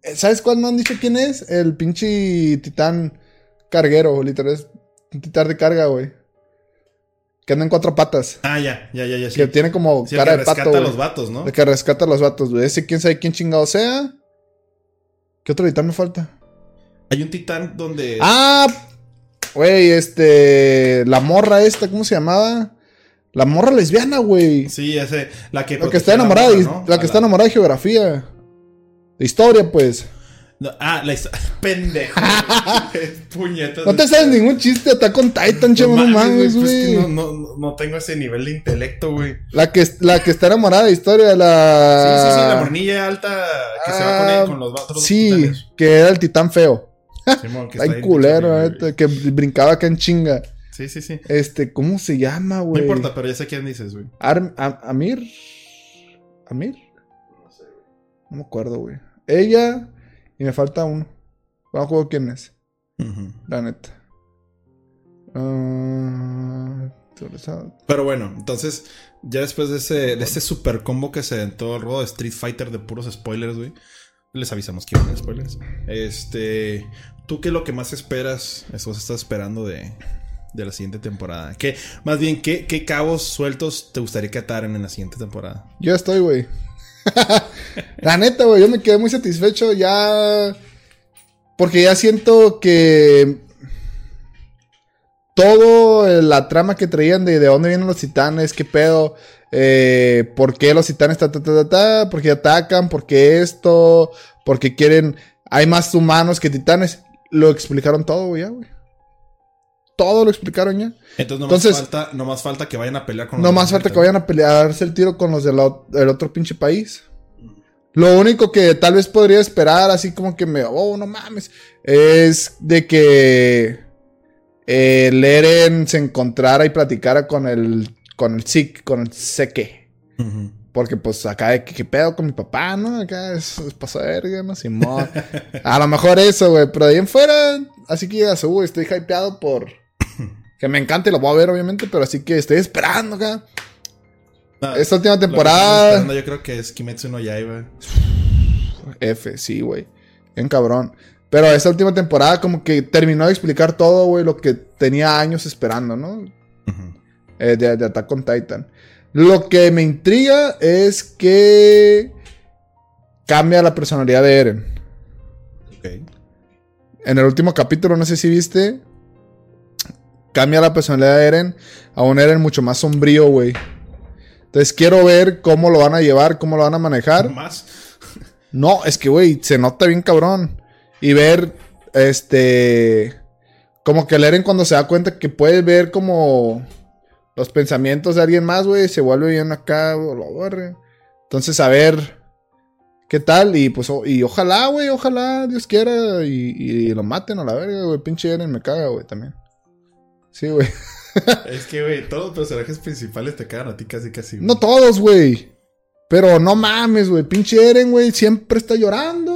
Eh, ¿Sabes cuál no han dicho quién es? El pinche titán carguero, literal. Es un titán de carga, güey. Que anda en cuatro patas. Ah, ya, ya, ya, ya. Sí. Que tiene como Sí, cara que de pato. rescata a los vatos, ¿no? El que rescata a los vatos, güey. Ese quién sabe quién chingado sea. ¿Qué otro titán me falta? Hay un titán donde... Ah, güey, este. La morra esta, ¿cómo se llamaba? La morra lesbiana, güey. Sí, ese... La que, La que está la enamorada, morra, de, ¿no? la que está enamorada de geografía. De historia, pues. No, ah, la historia... Pendejo. Puñetas. No te sabes ningún chiste, está con Titan, chavo, no mames, pues güey. no, no, no tengo ese nivel de intelecto, güey. La que, la que está enamorada de historia, la. Sí, sí, sí, la mornilla alta que se va a Ah, poner con los vatos. Sí, que era el titán feo. Simón, que Ay, está culero, neta, que brincaba acá en chinga. güey. Sí, sí, sí. Este, ¿cómo se llama, No güey? importa, pero ya sé quién dices, güey. Am- Amir. ¿Amir? No me acuerdo, güey. Ella. Y me falta uno. No acuerdo quién es. La neta. Ah, Pero bueno, entonces, ya después de ese, de este super combo que se aventó el robo de Street Fighter de puros spoilers, güey. Les avisamos que a spoilers. Este. ¿Tú qué es lo que más esperas? Eso se está esperando de, de la siguiente temporada. ¿Qué, más bien, ¿qué, qué cabos sueltos te gustaría que ataran en la siguiente temporada? Yo estoy, güey. La neta, güey, yo me quedé muy satisfecho ya. Porque ya siento que. Todo eh, la trama que traían de de dónde vienen los titanes, qué pedo, eh, por qué los titanes, ta, ta, ta, ta, ta, por qué atacan, por qué esto, por qué quieren. Hay más humanos que titanes. Lo explicaron todo, güey, ya, güey. Todo lo explicaron ya. Entonces, no más, Entonces- falta, no más falta que vayan a pelear con No más falta que vayan a pelearse el tiro con los del del otro pinche país. Lo único que tal vez podría esperar, así como que me, oh, no mames, es de que eh, el Eren se encontrara y platicara con el, con el Sik, con el. Porque pues acá de que, ¿qué pedo con mi papá, no? Acá es, es pasa verga, no Simón. A lo mejor eso, güey. Pero de ahí en fuera, así que digas, uy, estoy hypeado por. Que me encanta y lo voy a ver, obviamente, pero así que estoy esperando acá. Esta última temporada. Yo creo que es Kimetsu no Yaiba. F, sí, güey. Bien cabrón. Pero esta última temporada, como que terminó de explicar todo, güey, lo que tenía años esperando, ¿no? Ujú. Eh, de, de Attack on Titan. Lo que me intriga es que cambia la personalidad de Eren. Ok. En el último capítulo, no sé si viste, cambia la personalidad de Eren a un Eren mucho más sombrío, güey. Entonces quiero ver cómo lo van a llevar, cómo lo van a manejar. Más. No, es que, güey, se nota bien cabrón. Y ver, este... Como que el Eren cuando se da cuenta que puede ver como los pensamientos de alguien más, güey, se vuelve bien acá, lo borre. Entonces, a ver qué tal. Y pues, o- y ojalá, güey, ojalá Dios quiera y, y lo maten a la verga, güey. Pinche Eren me caga, güey, también. Sí, güey. Es que, güey, todos los personajes principales te cagan a ti casi, casi. No todos, güey. Pero no mames, güey. Pinche Eren, güey, siempre está llorando.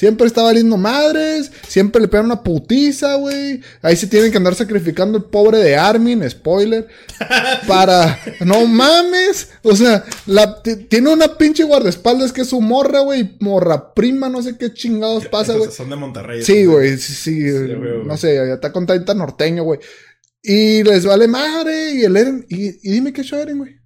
Siempre está valiendo madres. Siempre le pegan una putiza, güey. Ahí se tienen que andar sacrificando el pobre de Armin, spoiler. para. No mames. O sea, la, tiene una pinche guardaespaldas que es su morra, güey. Morra prima, no sé qué chingados pasa, güey. Son de Monterrey. Sí, güey, sí, sí, güey. no sé, está con tanta norteño, güey. Y les vale madre, y el Eren, y, y dime qué ha hecho Eren, güey.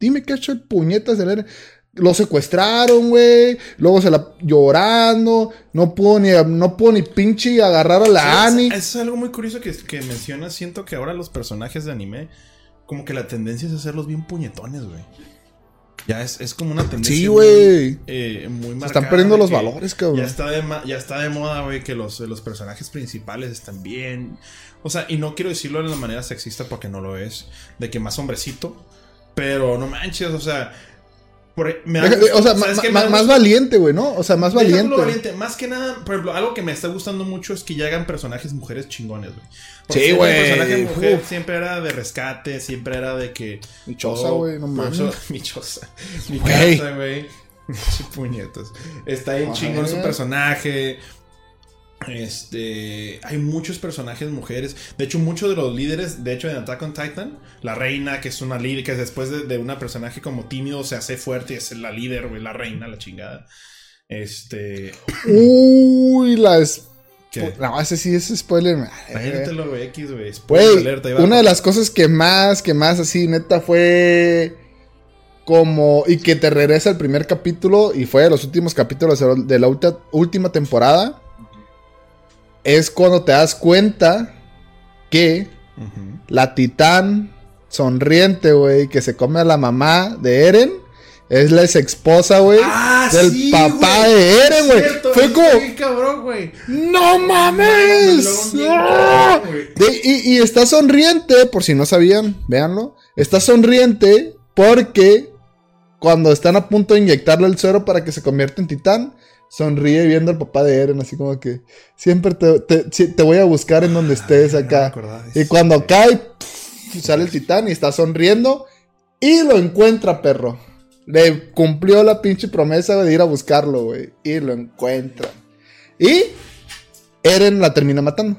Dime qué ha hecho el puñetas del Eren. Lo secuestraron, güey. Luego se la llorando. No pudo ni, no pudo ni pinche agarrar a la Sí, Annie. es, es algo muy curioso que, que mencionas. Siento que ahora los personajes de anime, como que la tendencia es hacerlos bien puñetones, güey. Ya es, es como una tendencia. Sí, muy, güey. eh, muy Se marcada están perdiendo los valores, cabrón. Ya está de, ya está de moda, güey, que los, los personajes principales están bien. O sea, y no quiero decirlo de la manera sexista porque no lo es. De que más hombrecito. Pero no manches, o sea. Por- me da Deja- gusto- o sea, más valiente, güey, ¿no? O sea, más valiente. valiente. Más que nada, por ejemplo, algo que me está gustando mucho es que ya hagan personajes mujeres chingones, güey. Sí, güey. El personaje mujer Uf. siempre era de rescate, siempre era de que. Michosa, todo- güey, no mames. eso- Michosa. Mi casa, güey. Puñetas. Está bien Ajá. chingón su personaje. Este, hay muchos personajes mujeres. De hecho, muchos de los líderes, de hecho, en Attack on Titan, la reina, que es una líder, que después de, de una personaje como tímido se hace fuerte y es la líder, güey, la reina, la chingada. Este, Uy, la es. No, ese sí es spoiler. Imagínatelo, güey, X, güey. spoiler Güey, alert, ahí va. una de las cosas que más, que más así, neta, fue como. Y que te regresa al primer capítulo y fue de los últimos capítulos de la última temporada. Es cuando te das cuenta que la titán sonriente, güey, que se come a la mamá de Eren, es la ex esposa, güey. Ah, del sí, papá de Eren, güey. Fue como- cabrón. ¡No Me mames! De- y, y está sonriente, por si no sabían, véanlo. Está sonriente porque cuando están a punto de inyectarle el suero para que se convierta en titán, sonríe viendo al papá de Eren, así como que siempre te, te- te voy a buscar en donde estés Ah, no me acá. y cuando cae, sale el titán y está sonriendo y lo encuentra, perro. Le cumplió la pinche promesa de ir a buscarlo, güey. Y lo encuentra. Y Eren la termina matando.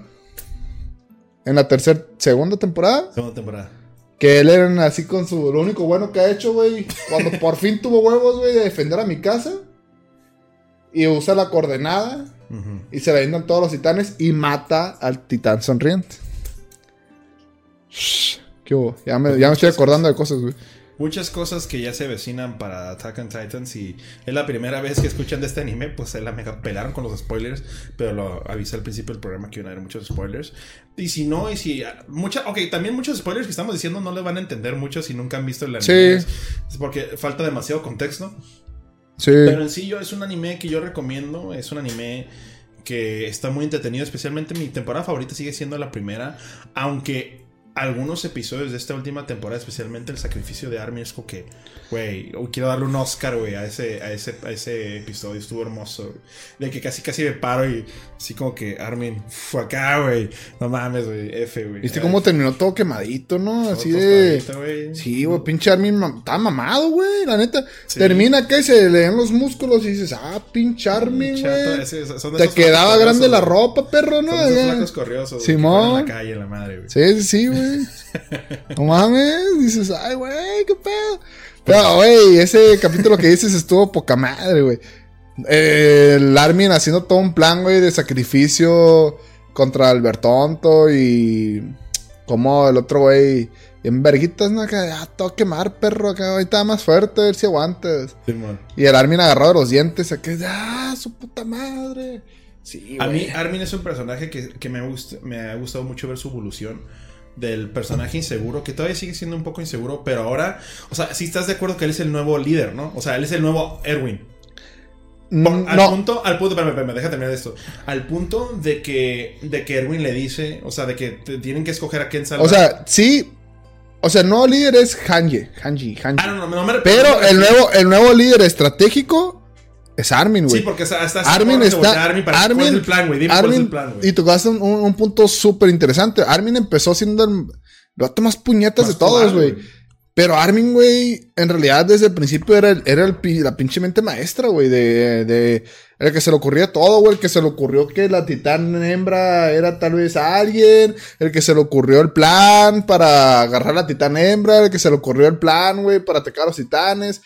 En la tercera, segunda temporada. Segunda temporada. Que él Eren así con su... Lo único bueno que ha hecho, güey. Cuando por fin tuvo huevos, güey, de defender a mi casa. Y usa la coordenada. Y se le vendan todos los titanes. Y mata al titán sonriente. Shh, ¿Qué hubo? Ya me, ya me estoy acordando de cosas, güey. Muchas cosas que ya se vecinan para Attack on Titans y es la primera vez que escuchan de este anime, pues se la mega pelaron con los spoilers, pero lo avisé al principio del programa que iban a haber muchos spoilers. Y si no, y si... Mucha, ok, también muchos spoilers que estamos diciendo no les van a entender mucho si nunca han visto el anime. Sí. Es porque falta demasiado contexto. Pero en sí yo es un anime que yo recomiendo, es un anime que está muy entretenido, especialmente mi temporada favorita sigue siendo la primera, aunque algunos episodios de esta última temporada, especialmente el sacrificio de Armin, es como que, güey, oh, quiero darle un Oscar, güey, a ese, a, ese, a ese episodio, estuvo hermoso, güey. de que casi casi me paro y así como que Armin, fue acá, güey, no mames, güey, F, güey. ¿Viste cómo terminó todo quemadito, no? Todo Así de... Sí, güey, pinche Armin está mamado, güey, la neta. Sí. Termina acá y se le ven los músculos y dices, ah, pinche Armin, güey. Te quedaba grande la ropa, perro, ¿no? Son esos corriosos, Simón. en la calle, la madre, güey. Sí, sí, sí, güey. No mames, dices, ay, güey, qué pedo. Pero, güey, ese capítulo que dices estuvo poca madre, güey. Eh, el Armin haciendo todo un plan, güey, de sacrificio contra Albertonto y como el otro güey en verguitas, ¿no? Que ya te va a quemar, perro, acá ahorita más fuerte, a ver si aguantas. Simón. Y el Armin agarrado de los dientes, acá, ah, su puta madre. Sí, A mí. Armin es un personaje que, que me, gusta, me ha gustado mucho ver su evolución. Del personaje inseguro, que todavía sigue siendo un poco inseguro, pero ahora, o sea, si estás de acuerdo que él es el nuevo líder, ¿no? O sea, él es el nuevo Erwin. Por- Mm, al no, punto, al punto, espérame, espérame, deja terminar esto. Al punto de que, de que Erwin le dice, o sea, de que te- tienen que escoger a quién salvar. o sea, sí. O sea, el nuevo líder es Hanji. Hanji, Hanji. ah, no, no, no me Pero me el nuevo, el nuevo líder estratégico es Armin, güey. Sí, porque hasta, hasta Armin está. Armin para- ¿cuál Armin, es el plan, güey? Dime cuál es el plan, güey. Y tocaste un, un- un punto súper interesante. Armin empezó siendo el, vato más puñetas Más de todos, güey. Pero Armin, güey, en realidad desde el principio era, el, era el, la pinche mente maestra, güey, de, de... El que se le ocurría todo, güey, el que se le ocurrió que la titán hembra era tal vez alguien, el que se le ocurrió el plan para agarrar a la titán hembra, el que se le ocurrió el plan, güey, para atacar a los titanes.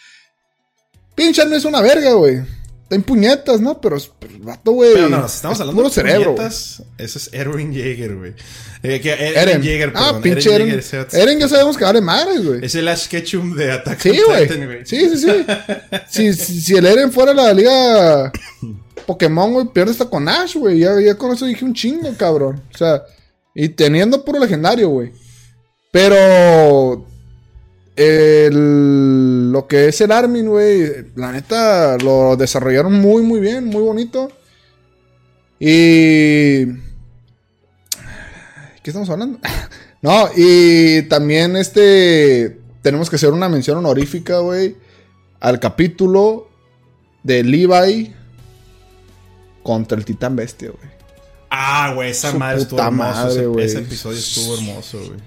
Pinche Armin es una verga, güey. Está en puñetas, ¿no? Pero, es- pero el vato, güey. Pero no, estamos es hablando puro de cerebro. puñetas, ese es Erwin Jaeger, güey. Eh, Eren. Jaeger, ah, perdón. pinche Eren Eren. Jaeger, Eren ya sabemos que vale madres, güey. Es el Ash Ketchum de Attack Sí, on güey. Titan, güey. Sí, sí, sí. si, si, si el Eren fuera la liga Pokémon, güey, pierde hasta con Ash, güey. Ya, ya con eso dije un chingo, cabrón. O sea, y teniendo puro legendario, güey. Pero el- lo que es el Armin, güey, la neta lo desarrollaron muy, muy bien, muy bonito. Y... ¿Qué estamos hablando? no, y también este... Tenemos que hacer una mención honorífica, güey, al capítulo de Levi contra el Titán Bestia, güey. Ah, güey, esa Su madre estuvo hermoso. madre, ese, ese episodio estuvo hermoso, güey.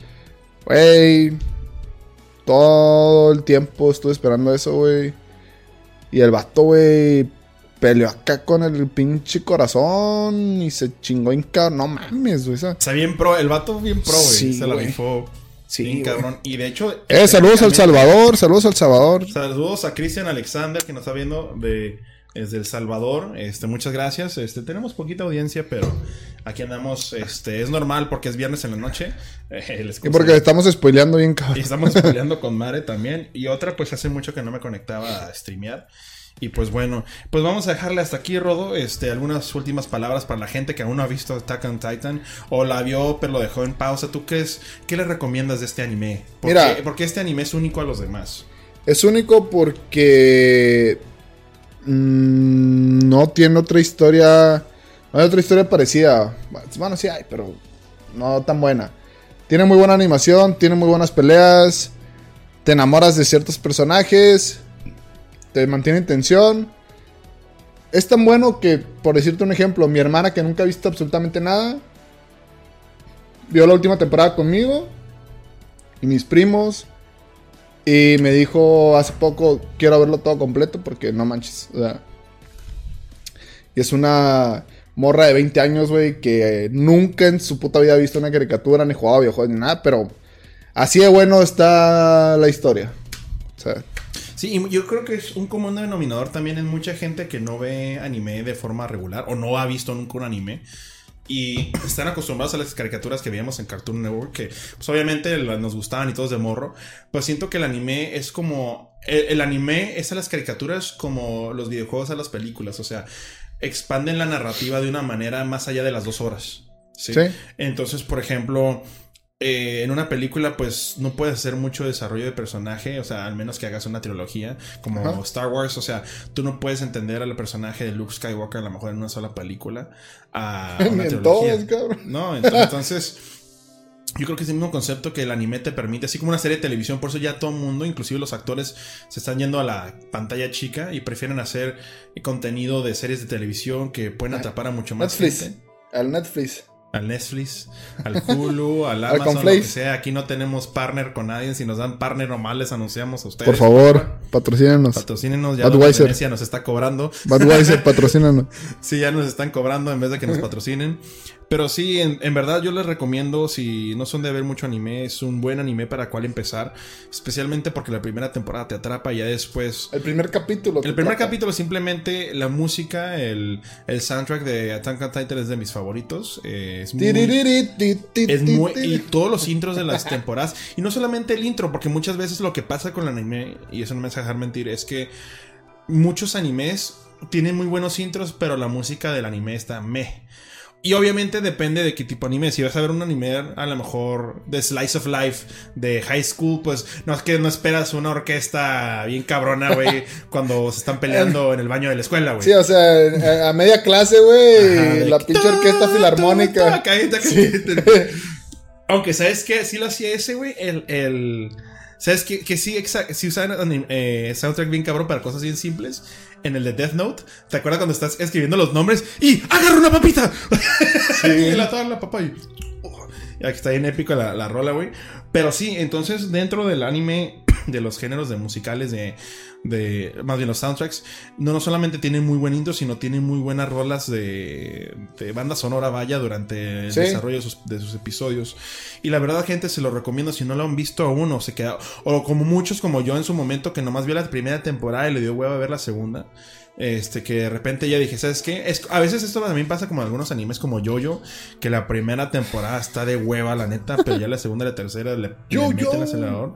Güey. Todo el tiempo estuve esperando eso, güey. Y el vato, güey, peleó acá con el pinche corazón y se chingó en ca- No mames, güey. O sea, bien pro, el vato bien pro, güey. Sí, se la rifó. Sí, bien cabrón. Y de hecho. Eh, saludos al Salvador, saludos al Salvador. Saludos a Cristian Alexander que nos está viendo de, desde El Salvador. Este, muchas gracias. Este, tenemos poquita audiencia, pero aquí andamos. Este, es normal porque es viernes en la noche. Eh, les Y porque estamos spoileando bien, Y cabrón. estamos peleando con Mare también. Y otra, pues hace mucho que no me conectaba a streamear. Y pues bueno, pues vamos a dejarle hasta aquí, Rodo. Este, algunas últimas palabras para la gente que aún no ha visto Attack on Titan o la vio pero lo dejó en pausa. ¿Tú qué, es, qué le recomiendas de este anime? ¿Por Mira. qué- porque este anime es único a los demás. Es único porque mm, no tiene otra historia. Hay otra historia parecida. Bueno, sí hay, pero no tan buena. Tiene muy buena animación, tiene muy buenas peleas. Te enamoras de ciertos personajes. Te mantiene en tensión. Es tan bueno que, por decirte un ejemplo, mi hermana que nunca ha visto absolutamente nada. Vio la última temporada conmigo. Y mis primos. Y me dijo hace poco, quiero verlo todo completo porque no manches. o sea. y es una morra de 20 años, güey, que nunca en su puta vida ha visto una caricatura, ni jugado videojuegos, ni nada, pero así de bueno está la historia. Sí, y yo creo que es un común denominador también en mucha gente que no ve anime de forma regular o no ha visto nunca un anime. Y están acostumbrados a las caricaturas que veíamos en Cartoon Network, que pues obviamente nos gustaban y todos de morro. Pero siento que el anime es como... El anime es a las caricaturas como los videojuegos a las películas. O sea, expanden la narrativa de una manera más allá de las dos horas. ¿sí? Sí. Entonces, por ejemplo, eh, en una película, pues no puedes hacer mucho desarrollo de personaje, o sea, al menos que hagas una trilogía como Ajá. Star Wars, o sea, tú no puedes entender al personaje de Luke Skywalker a lo mejor en una sola película, a una en trilogía. todos, cabrón. No, ent- entonces. Yo creo que es el mismo concepto que el anime te permite, así como una serie de televisión, por eso ya todo el mundo, inclusive los actores, se están yendo a la pantalla chica y prefieren hacer contenido de series de televisión que pueden Ah, atrapar a mucho más Netflix. gente Al Netflix. al Netflix, al Hulu, al Amazon, lo que sea. Aquí no tenemos partner con nadie. Si nos dan partner nomás les anunciamos a ustedes. Por favor, patrocínenos. Patrocínenos. Ya la nos está cobrando. Budweiser, patrocínanos. Sí, ya nos están cobrando en vez de que nos patrocinen. Pero sí, en, en verdad yo les recomiendo, si no son de ver mucho anime, es un buen anime para cual empezar. Especialmente porque la primera temporada te atrapa y ya después... El primer capítulo. El primer capítulo simplemente la música, el, el soundtrack de Attack on Titan es de mis favoritos. Eh, es muy, es muy. Y todos los intros de las temporadas. Y no solamente el intro, porque muchas veces lo que pasa con el anime, y eso no me hace dejar mentir, es que muchos animes tienen muy buenos intros, pero la música del anime está meh. Y obviamente depende de qué tipo de anime. Si vas a ver un anime, a lo mejor de Slice of Life, de High School, pues no es que no esperas una orquesta bien cabrona, güey, cuando se están peleando en el baño de la escuela, güey. Sí, o sea, a media clase, güey, la pinche orquesta filarmónica. Aunque, ¿sabes qué? Sí lo hacía ese, güey, el... el ¿Sabes que, que sí, sí usaban eh, soundtrack bien cabrón para cosas bien simples? En el de Death Note, ¿te acuerdas cuando estás escribiendo los nombres y agarra una papita? Sí. y la la papá y... aquí está bien épico la, la rola, güey. Pero sí, entonces dentro del anime, de los géneros de musicales, de de más bien los soundtracks, no, no solamente tienen muy buen intro, sino tienen muy buenas rolas de, de banda sonora, vaya, durante el desarrollo de sus, episodios. Y la verdad, gente, se lo recomiendo si no lo han visto aún o se queda, o como muchos como yo en su momento, que nomás vio la primera temporada y le dio huevo a ver la segunda. Este, que de repente ya dije, ¿sabes qué? Es, a veces esto también pasa como en algunos animes como Jojo, que la primera temporada está de hueva, la neta, pero ya la segunda y la tercera le, le meten el acelerador.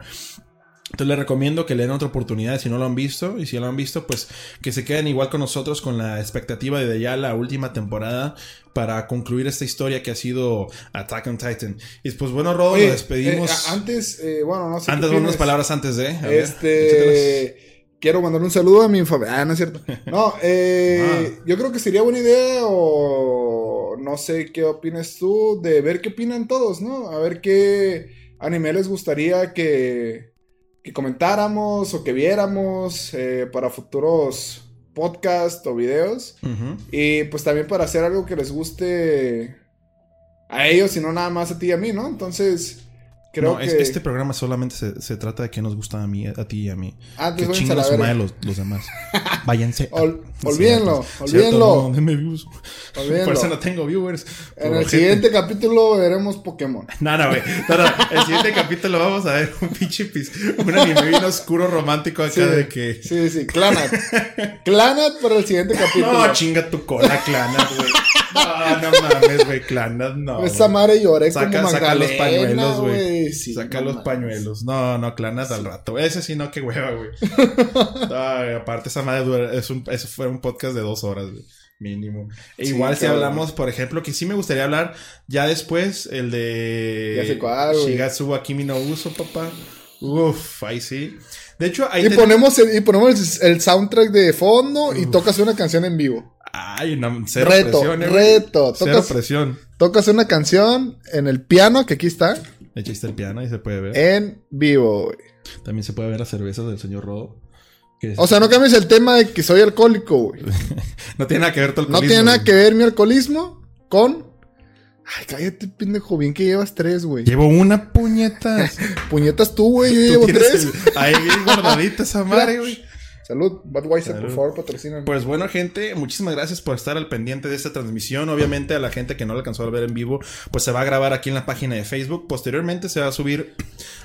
Entonces les recomiendo que le den otra oportunidad si no lo han visto. Y si lo han visto, pues que se queden igual con nosotros con la expectativa de ya la última temporada para concluir esta historia que ha sido Attack on Titan. Y pues bueno, Rodo, nos despedimos. Eh, antes, eh, bueno, no sé. Antes, unas palabras antes de. este. quiero mandar un saludo a mi familia. Ah, no es cierto. No, eh, ah. yo creo que sería buena idea o no sé qué opinas tú de ver qué opinan todos, ¿no? A ver qué anime les gustaría que que comentáramos o que viéramos eh, para futuros podcasts o videos. Y pues también para hacer algo que les guste a ellos y no nada más a ti y a mí, ¿no? Entonces, Creo que... este programa solamente se, trata de que nos gusta a mí, a ti y a mí. Ah, que chinguen a su madre los, los demás. Váyanse. olvídenlo, olvídenlo. No, views. Por eso no tengo viewers. En el siguiente capítulo veremos Pokémon. No, no, güey. No, no. El siguiente capítulo vamos a ver un pinche pis. Un anime bien oscuro romántico acá de que. Sí, sí, Clanat. Clanat para el siguiente capítulo. No, chinga tu cola, Clanat, güey. No, no mames, güey. Clanat, no. Esa madre lloré saca, como Saca los pañuelos, güey. Saca los pañuelos. No, no, Clanat al rato. Ese sí, no, qué hueva, güey. aparte, esa madre dura. Es un, eso fue un podcast de dos horas, güey. Mínimo. E igual si hablamos, por ejemplo, que sí me gustaría hablar ya después, el de. Ya sé cuál, Shigatsu no Uso, papá. Uf, ahí sí. De hecho, ahí. Y ponemos, el, y ponemos el, soundtrack de fondo y tocas una canción en vivo. Ay, no, cero reto, presión. Eh, reto. Cero presión. Tocas una canción en el piano, que aquí está. Echaste el piano y se puede ver. En vivo, güey. También se puede ver las cervezas del señor Rodo. O sea, no cambies el tema de que soy alcohólico, güey. no tiene nada que ver tu alcoholismo. No tiene nada que ver mi alcoholismo con. Ay, cállate, pendejo. Bien que llevas tres, güey. Llevo una puñeta. puñetas tú, güey. Yo llevo tres. Ahí guardadita esa madre, güey. Salud, Budweiser, por favor, patrocina. Pues bueno, gente, muchísimas gracias por estar al pendiente de esta transmisión. Obviamente, a la gente que no la alcanzó a ver en vivo, pues se va a grabar aquí en la página de Facebook. Posteriormente se va a subir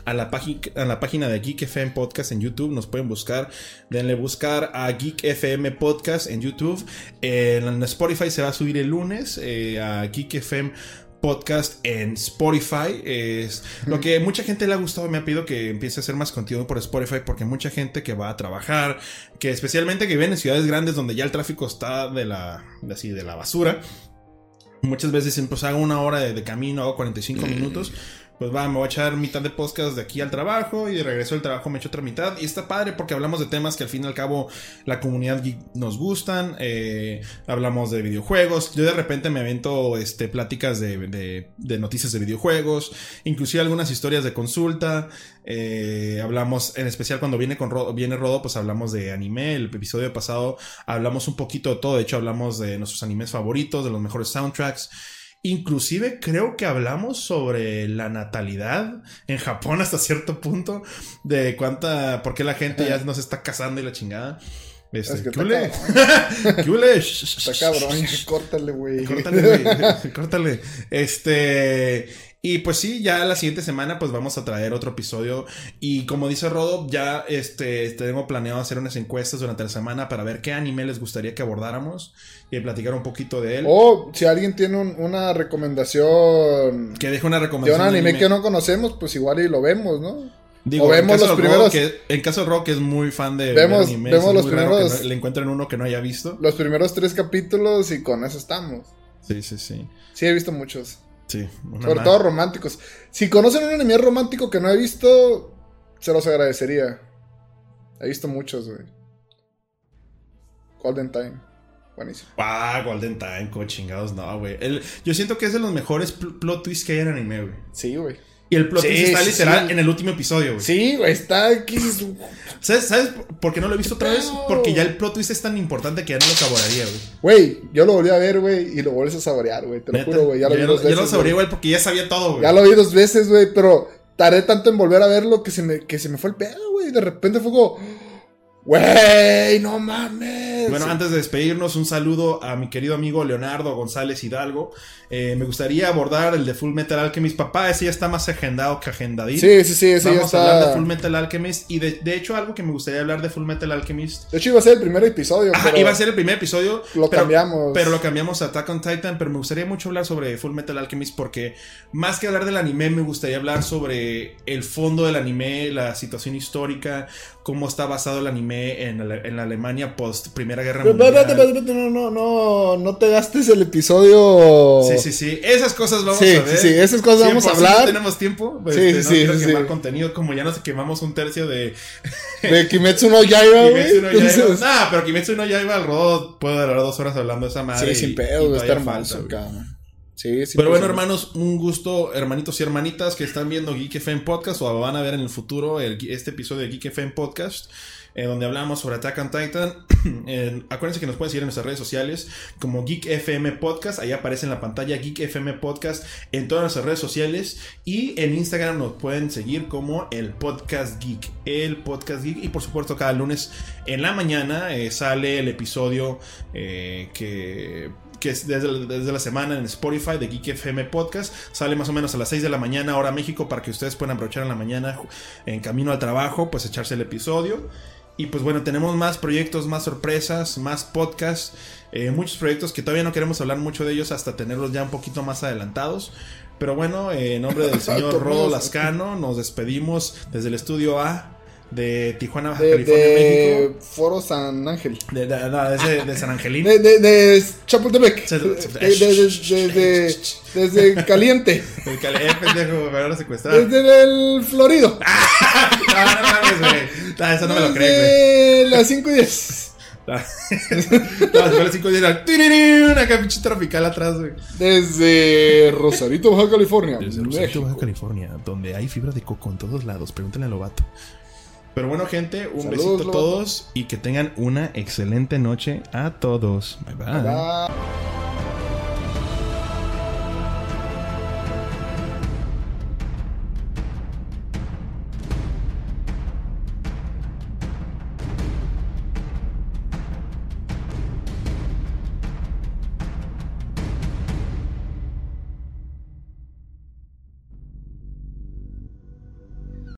a la, a la página de Geek FM Podcast en YouTube. Nos pueden buscar, denle buscar a Geek FM Podcast en YouTube. en Spotify se va a subir el lunes eh, a Geek FM podcast en Spotify. Es lo que mucha gente le ha gustado. Me ha pedido que empiece a hacer más contenido por Spotify porque mucha gente que va a trabajar, que especialmente que viene en ciudades grandes donde ya el tráfico está de la, así, de la basura. Muchas veces siempre pues, hago una hora de, de camino, hago 45 minutos pues va, me voy a echar mitad de podcast de aquí al trabajo y de regreso al trabajo me echo otra mitad. Y está padre porque hablamos de temas que al fin y al cabo la comunidad nos gustan. Eh, hablamos de videojuegos. Yo de repente me avento este, pláticas de, noticias de videojuegos, inclusive algunas historias de consulta. Eh, hablamos, en especial cuando viene con Rodo, viene Rodo, pues hablamos de anime. El episodio pasado hablamos un poquito de todo. De hecho, hablamos de nuestros animes favoritos, de los mejores soundtracks. Inclusive creo que hablamos sobre la natalidad en Japón hasta cierto punto, de cuánta, por qué la gente ya no se está casando y la chingada. Este, es que ¿Qué Está cabrón, córtale, güey. Córtale, güey. córtale. Este. Y pues sí, ya la siguiente semana pues vamos a traer otro episodio. Y como dice Rodo, ya este, tengo planeado hacer unas encuestas durante la semana para ver qué anime les gustaría que abordáramos y platicar un poquito de él. O si alguien tiene una recomendación... Que deje una recomendación. De un anime, que no conocemos, pues igual y lo vemos, ¿no? Digo, O vemos los primeros- que- en caso de Rock es muy fan de Vemos- ver animes, vemos los primeros- no- le encuentren uno que no haya visto. Los primeros tres capítulos y con eso estamos. Sí, sí, sí. Sí, he visto muchos. Sí, Sobre más. todo románticos. Si conocen un anime romántico que no he visto, se los agradecería. He visto muchos, güey. Golden Time. Buenísimo. Ah, Golden Time, chingados, no, güey. Yo siento que es de los mejores pl- plot twists que hay en anime, güey. Sí, güey. Y el plot Sí, twist está sí, literal sí. en el último episodio, güey. Sí, güey, está aquí. ¿Sabes, ¿Sabes por qué no lo he visto otra vez? Porque ya el plot twist es tan importante que ya no lo saborearía, güey. Güey, yo lo volví a ver, güey, y lo vuelves a saborear, güey. Te lo juro, güey. Ya lo yo vi dos yo veces. lo saboreé güey. igual porque ya sabía todo, güey. Ya lo vi dos veces, güey, pero tardé tanto en volver a verlo que se me, que se me fue el pedo, güey. De repente fue como. Güey, no mames. Bueno, antes de despedirnos, un saludo a mi querido amigo Leonardo González Hidalgo. Eh, me gustaría abordar el de Full Metal Alchemist. Papá, ese ya está más agendado que agendadito. Sí, sí, sí, ese ya Vamos a hablar de. Full Metal Alchemist. Y de, de hecho, algo que me gustaría hablar de Full Metal Alchemist. De hecho, iba a ser el primer episodio, Ajá, pero iba a ser el primer episodio. lo pero- cambiamos. Pero lo cambiamos a Attack on Titan, pero me gustaría mucho hablar sobre Full Metal Alchemist porque más que hablar del anime, me gustaría hablar sobre el fondo del anime, la situación histórica, cómo está basado el anime en, la- en la Alemania post Primera Guerra Pero, Mundial. espérate, espérate, no, no, no, no te gastes el episodio. Sí, sí, sí. Esas cosas vamos Sí, a ver. sí, sí, esas cosas vamos a 100% hablar. tenemos tiempo. Pues, Sí, este, sí, no quiero sí, quemar sí. contenido como ya nos quemamos un tercio de De Kimetsu no Yaiba. Kimetsu no Nah, pero Kimetsu no Yaiba al rodo puedo durar dos horas hablando de esa madre. Sí, sin pedo, está hermoso, cabrón. Sí, sí. Pero pues, bueno, sí. hermanos, un gusto, hermanitos y hermanitas que están viendo Geek FM Podcast o van a ver en el futuro el- este episodio de Geek FM Podcast, donde hablamos sobre Attack on Titan. Acuérdense que nos pueden seguir en nuestras redes sociales como Geek FM Podcast. Ahí aparece en la pantalla Geek FM Podcast en todas nuestras redes sociales. Y en Instagram nos pueden seguir como el Podcast Geek. El Podcast Geek. Y por supuesto, cada lunes en la mañana eh, sale el episodio eh, que que es desde, desde la semana en Spotify de Geek FM Podcast. Sale más o menos a las 6 de la mañana, hora México, para que ustedes puedan aprovechar en la mañana en camino al trabajo, pues echarse el episodio. Y pues bueno, tenemos más proyectos, más sorpresas, más podcasts, eh, muchos proyectos que todavía no queremos hablar mucho de ellos hasta tenerlos ya un poquito más adelantados. Pero bueno, eh, en nombre del señor. Rodo Lascano, nos despedimos desde el estudio A de Tijuana, Baja de, California, de México. Foro San Ángel. De, de- no, desde de San Angelín. De, de, de Chapultepec. De- de- de- de- de- Desde Caliente. El cale- eh, pendejo, me van a secuestrar. Desde el Florido. No, no mames, güey. No, eso no me lo creen, güey. Desde las 5 y 10. No, después de las cinco días era tiririrí, una pinche tropical atrás, güey. Desde Rosarito, Baja California. Desde México. Rosarito, Baja California, donde hay fibra de coco en todos lados. Pregúntenle a Lobato. Pero bueno, gente, un besito a todos y que tengan una excelente noche a todos. Bye bye. Bye.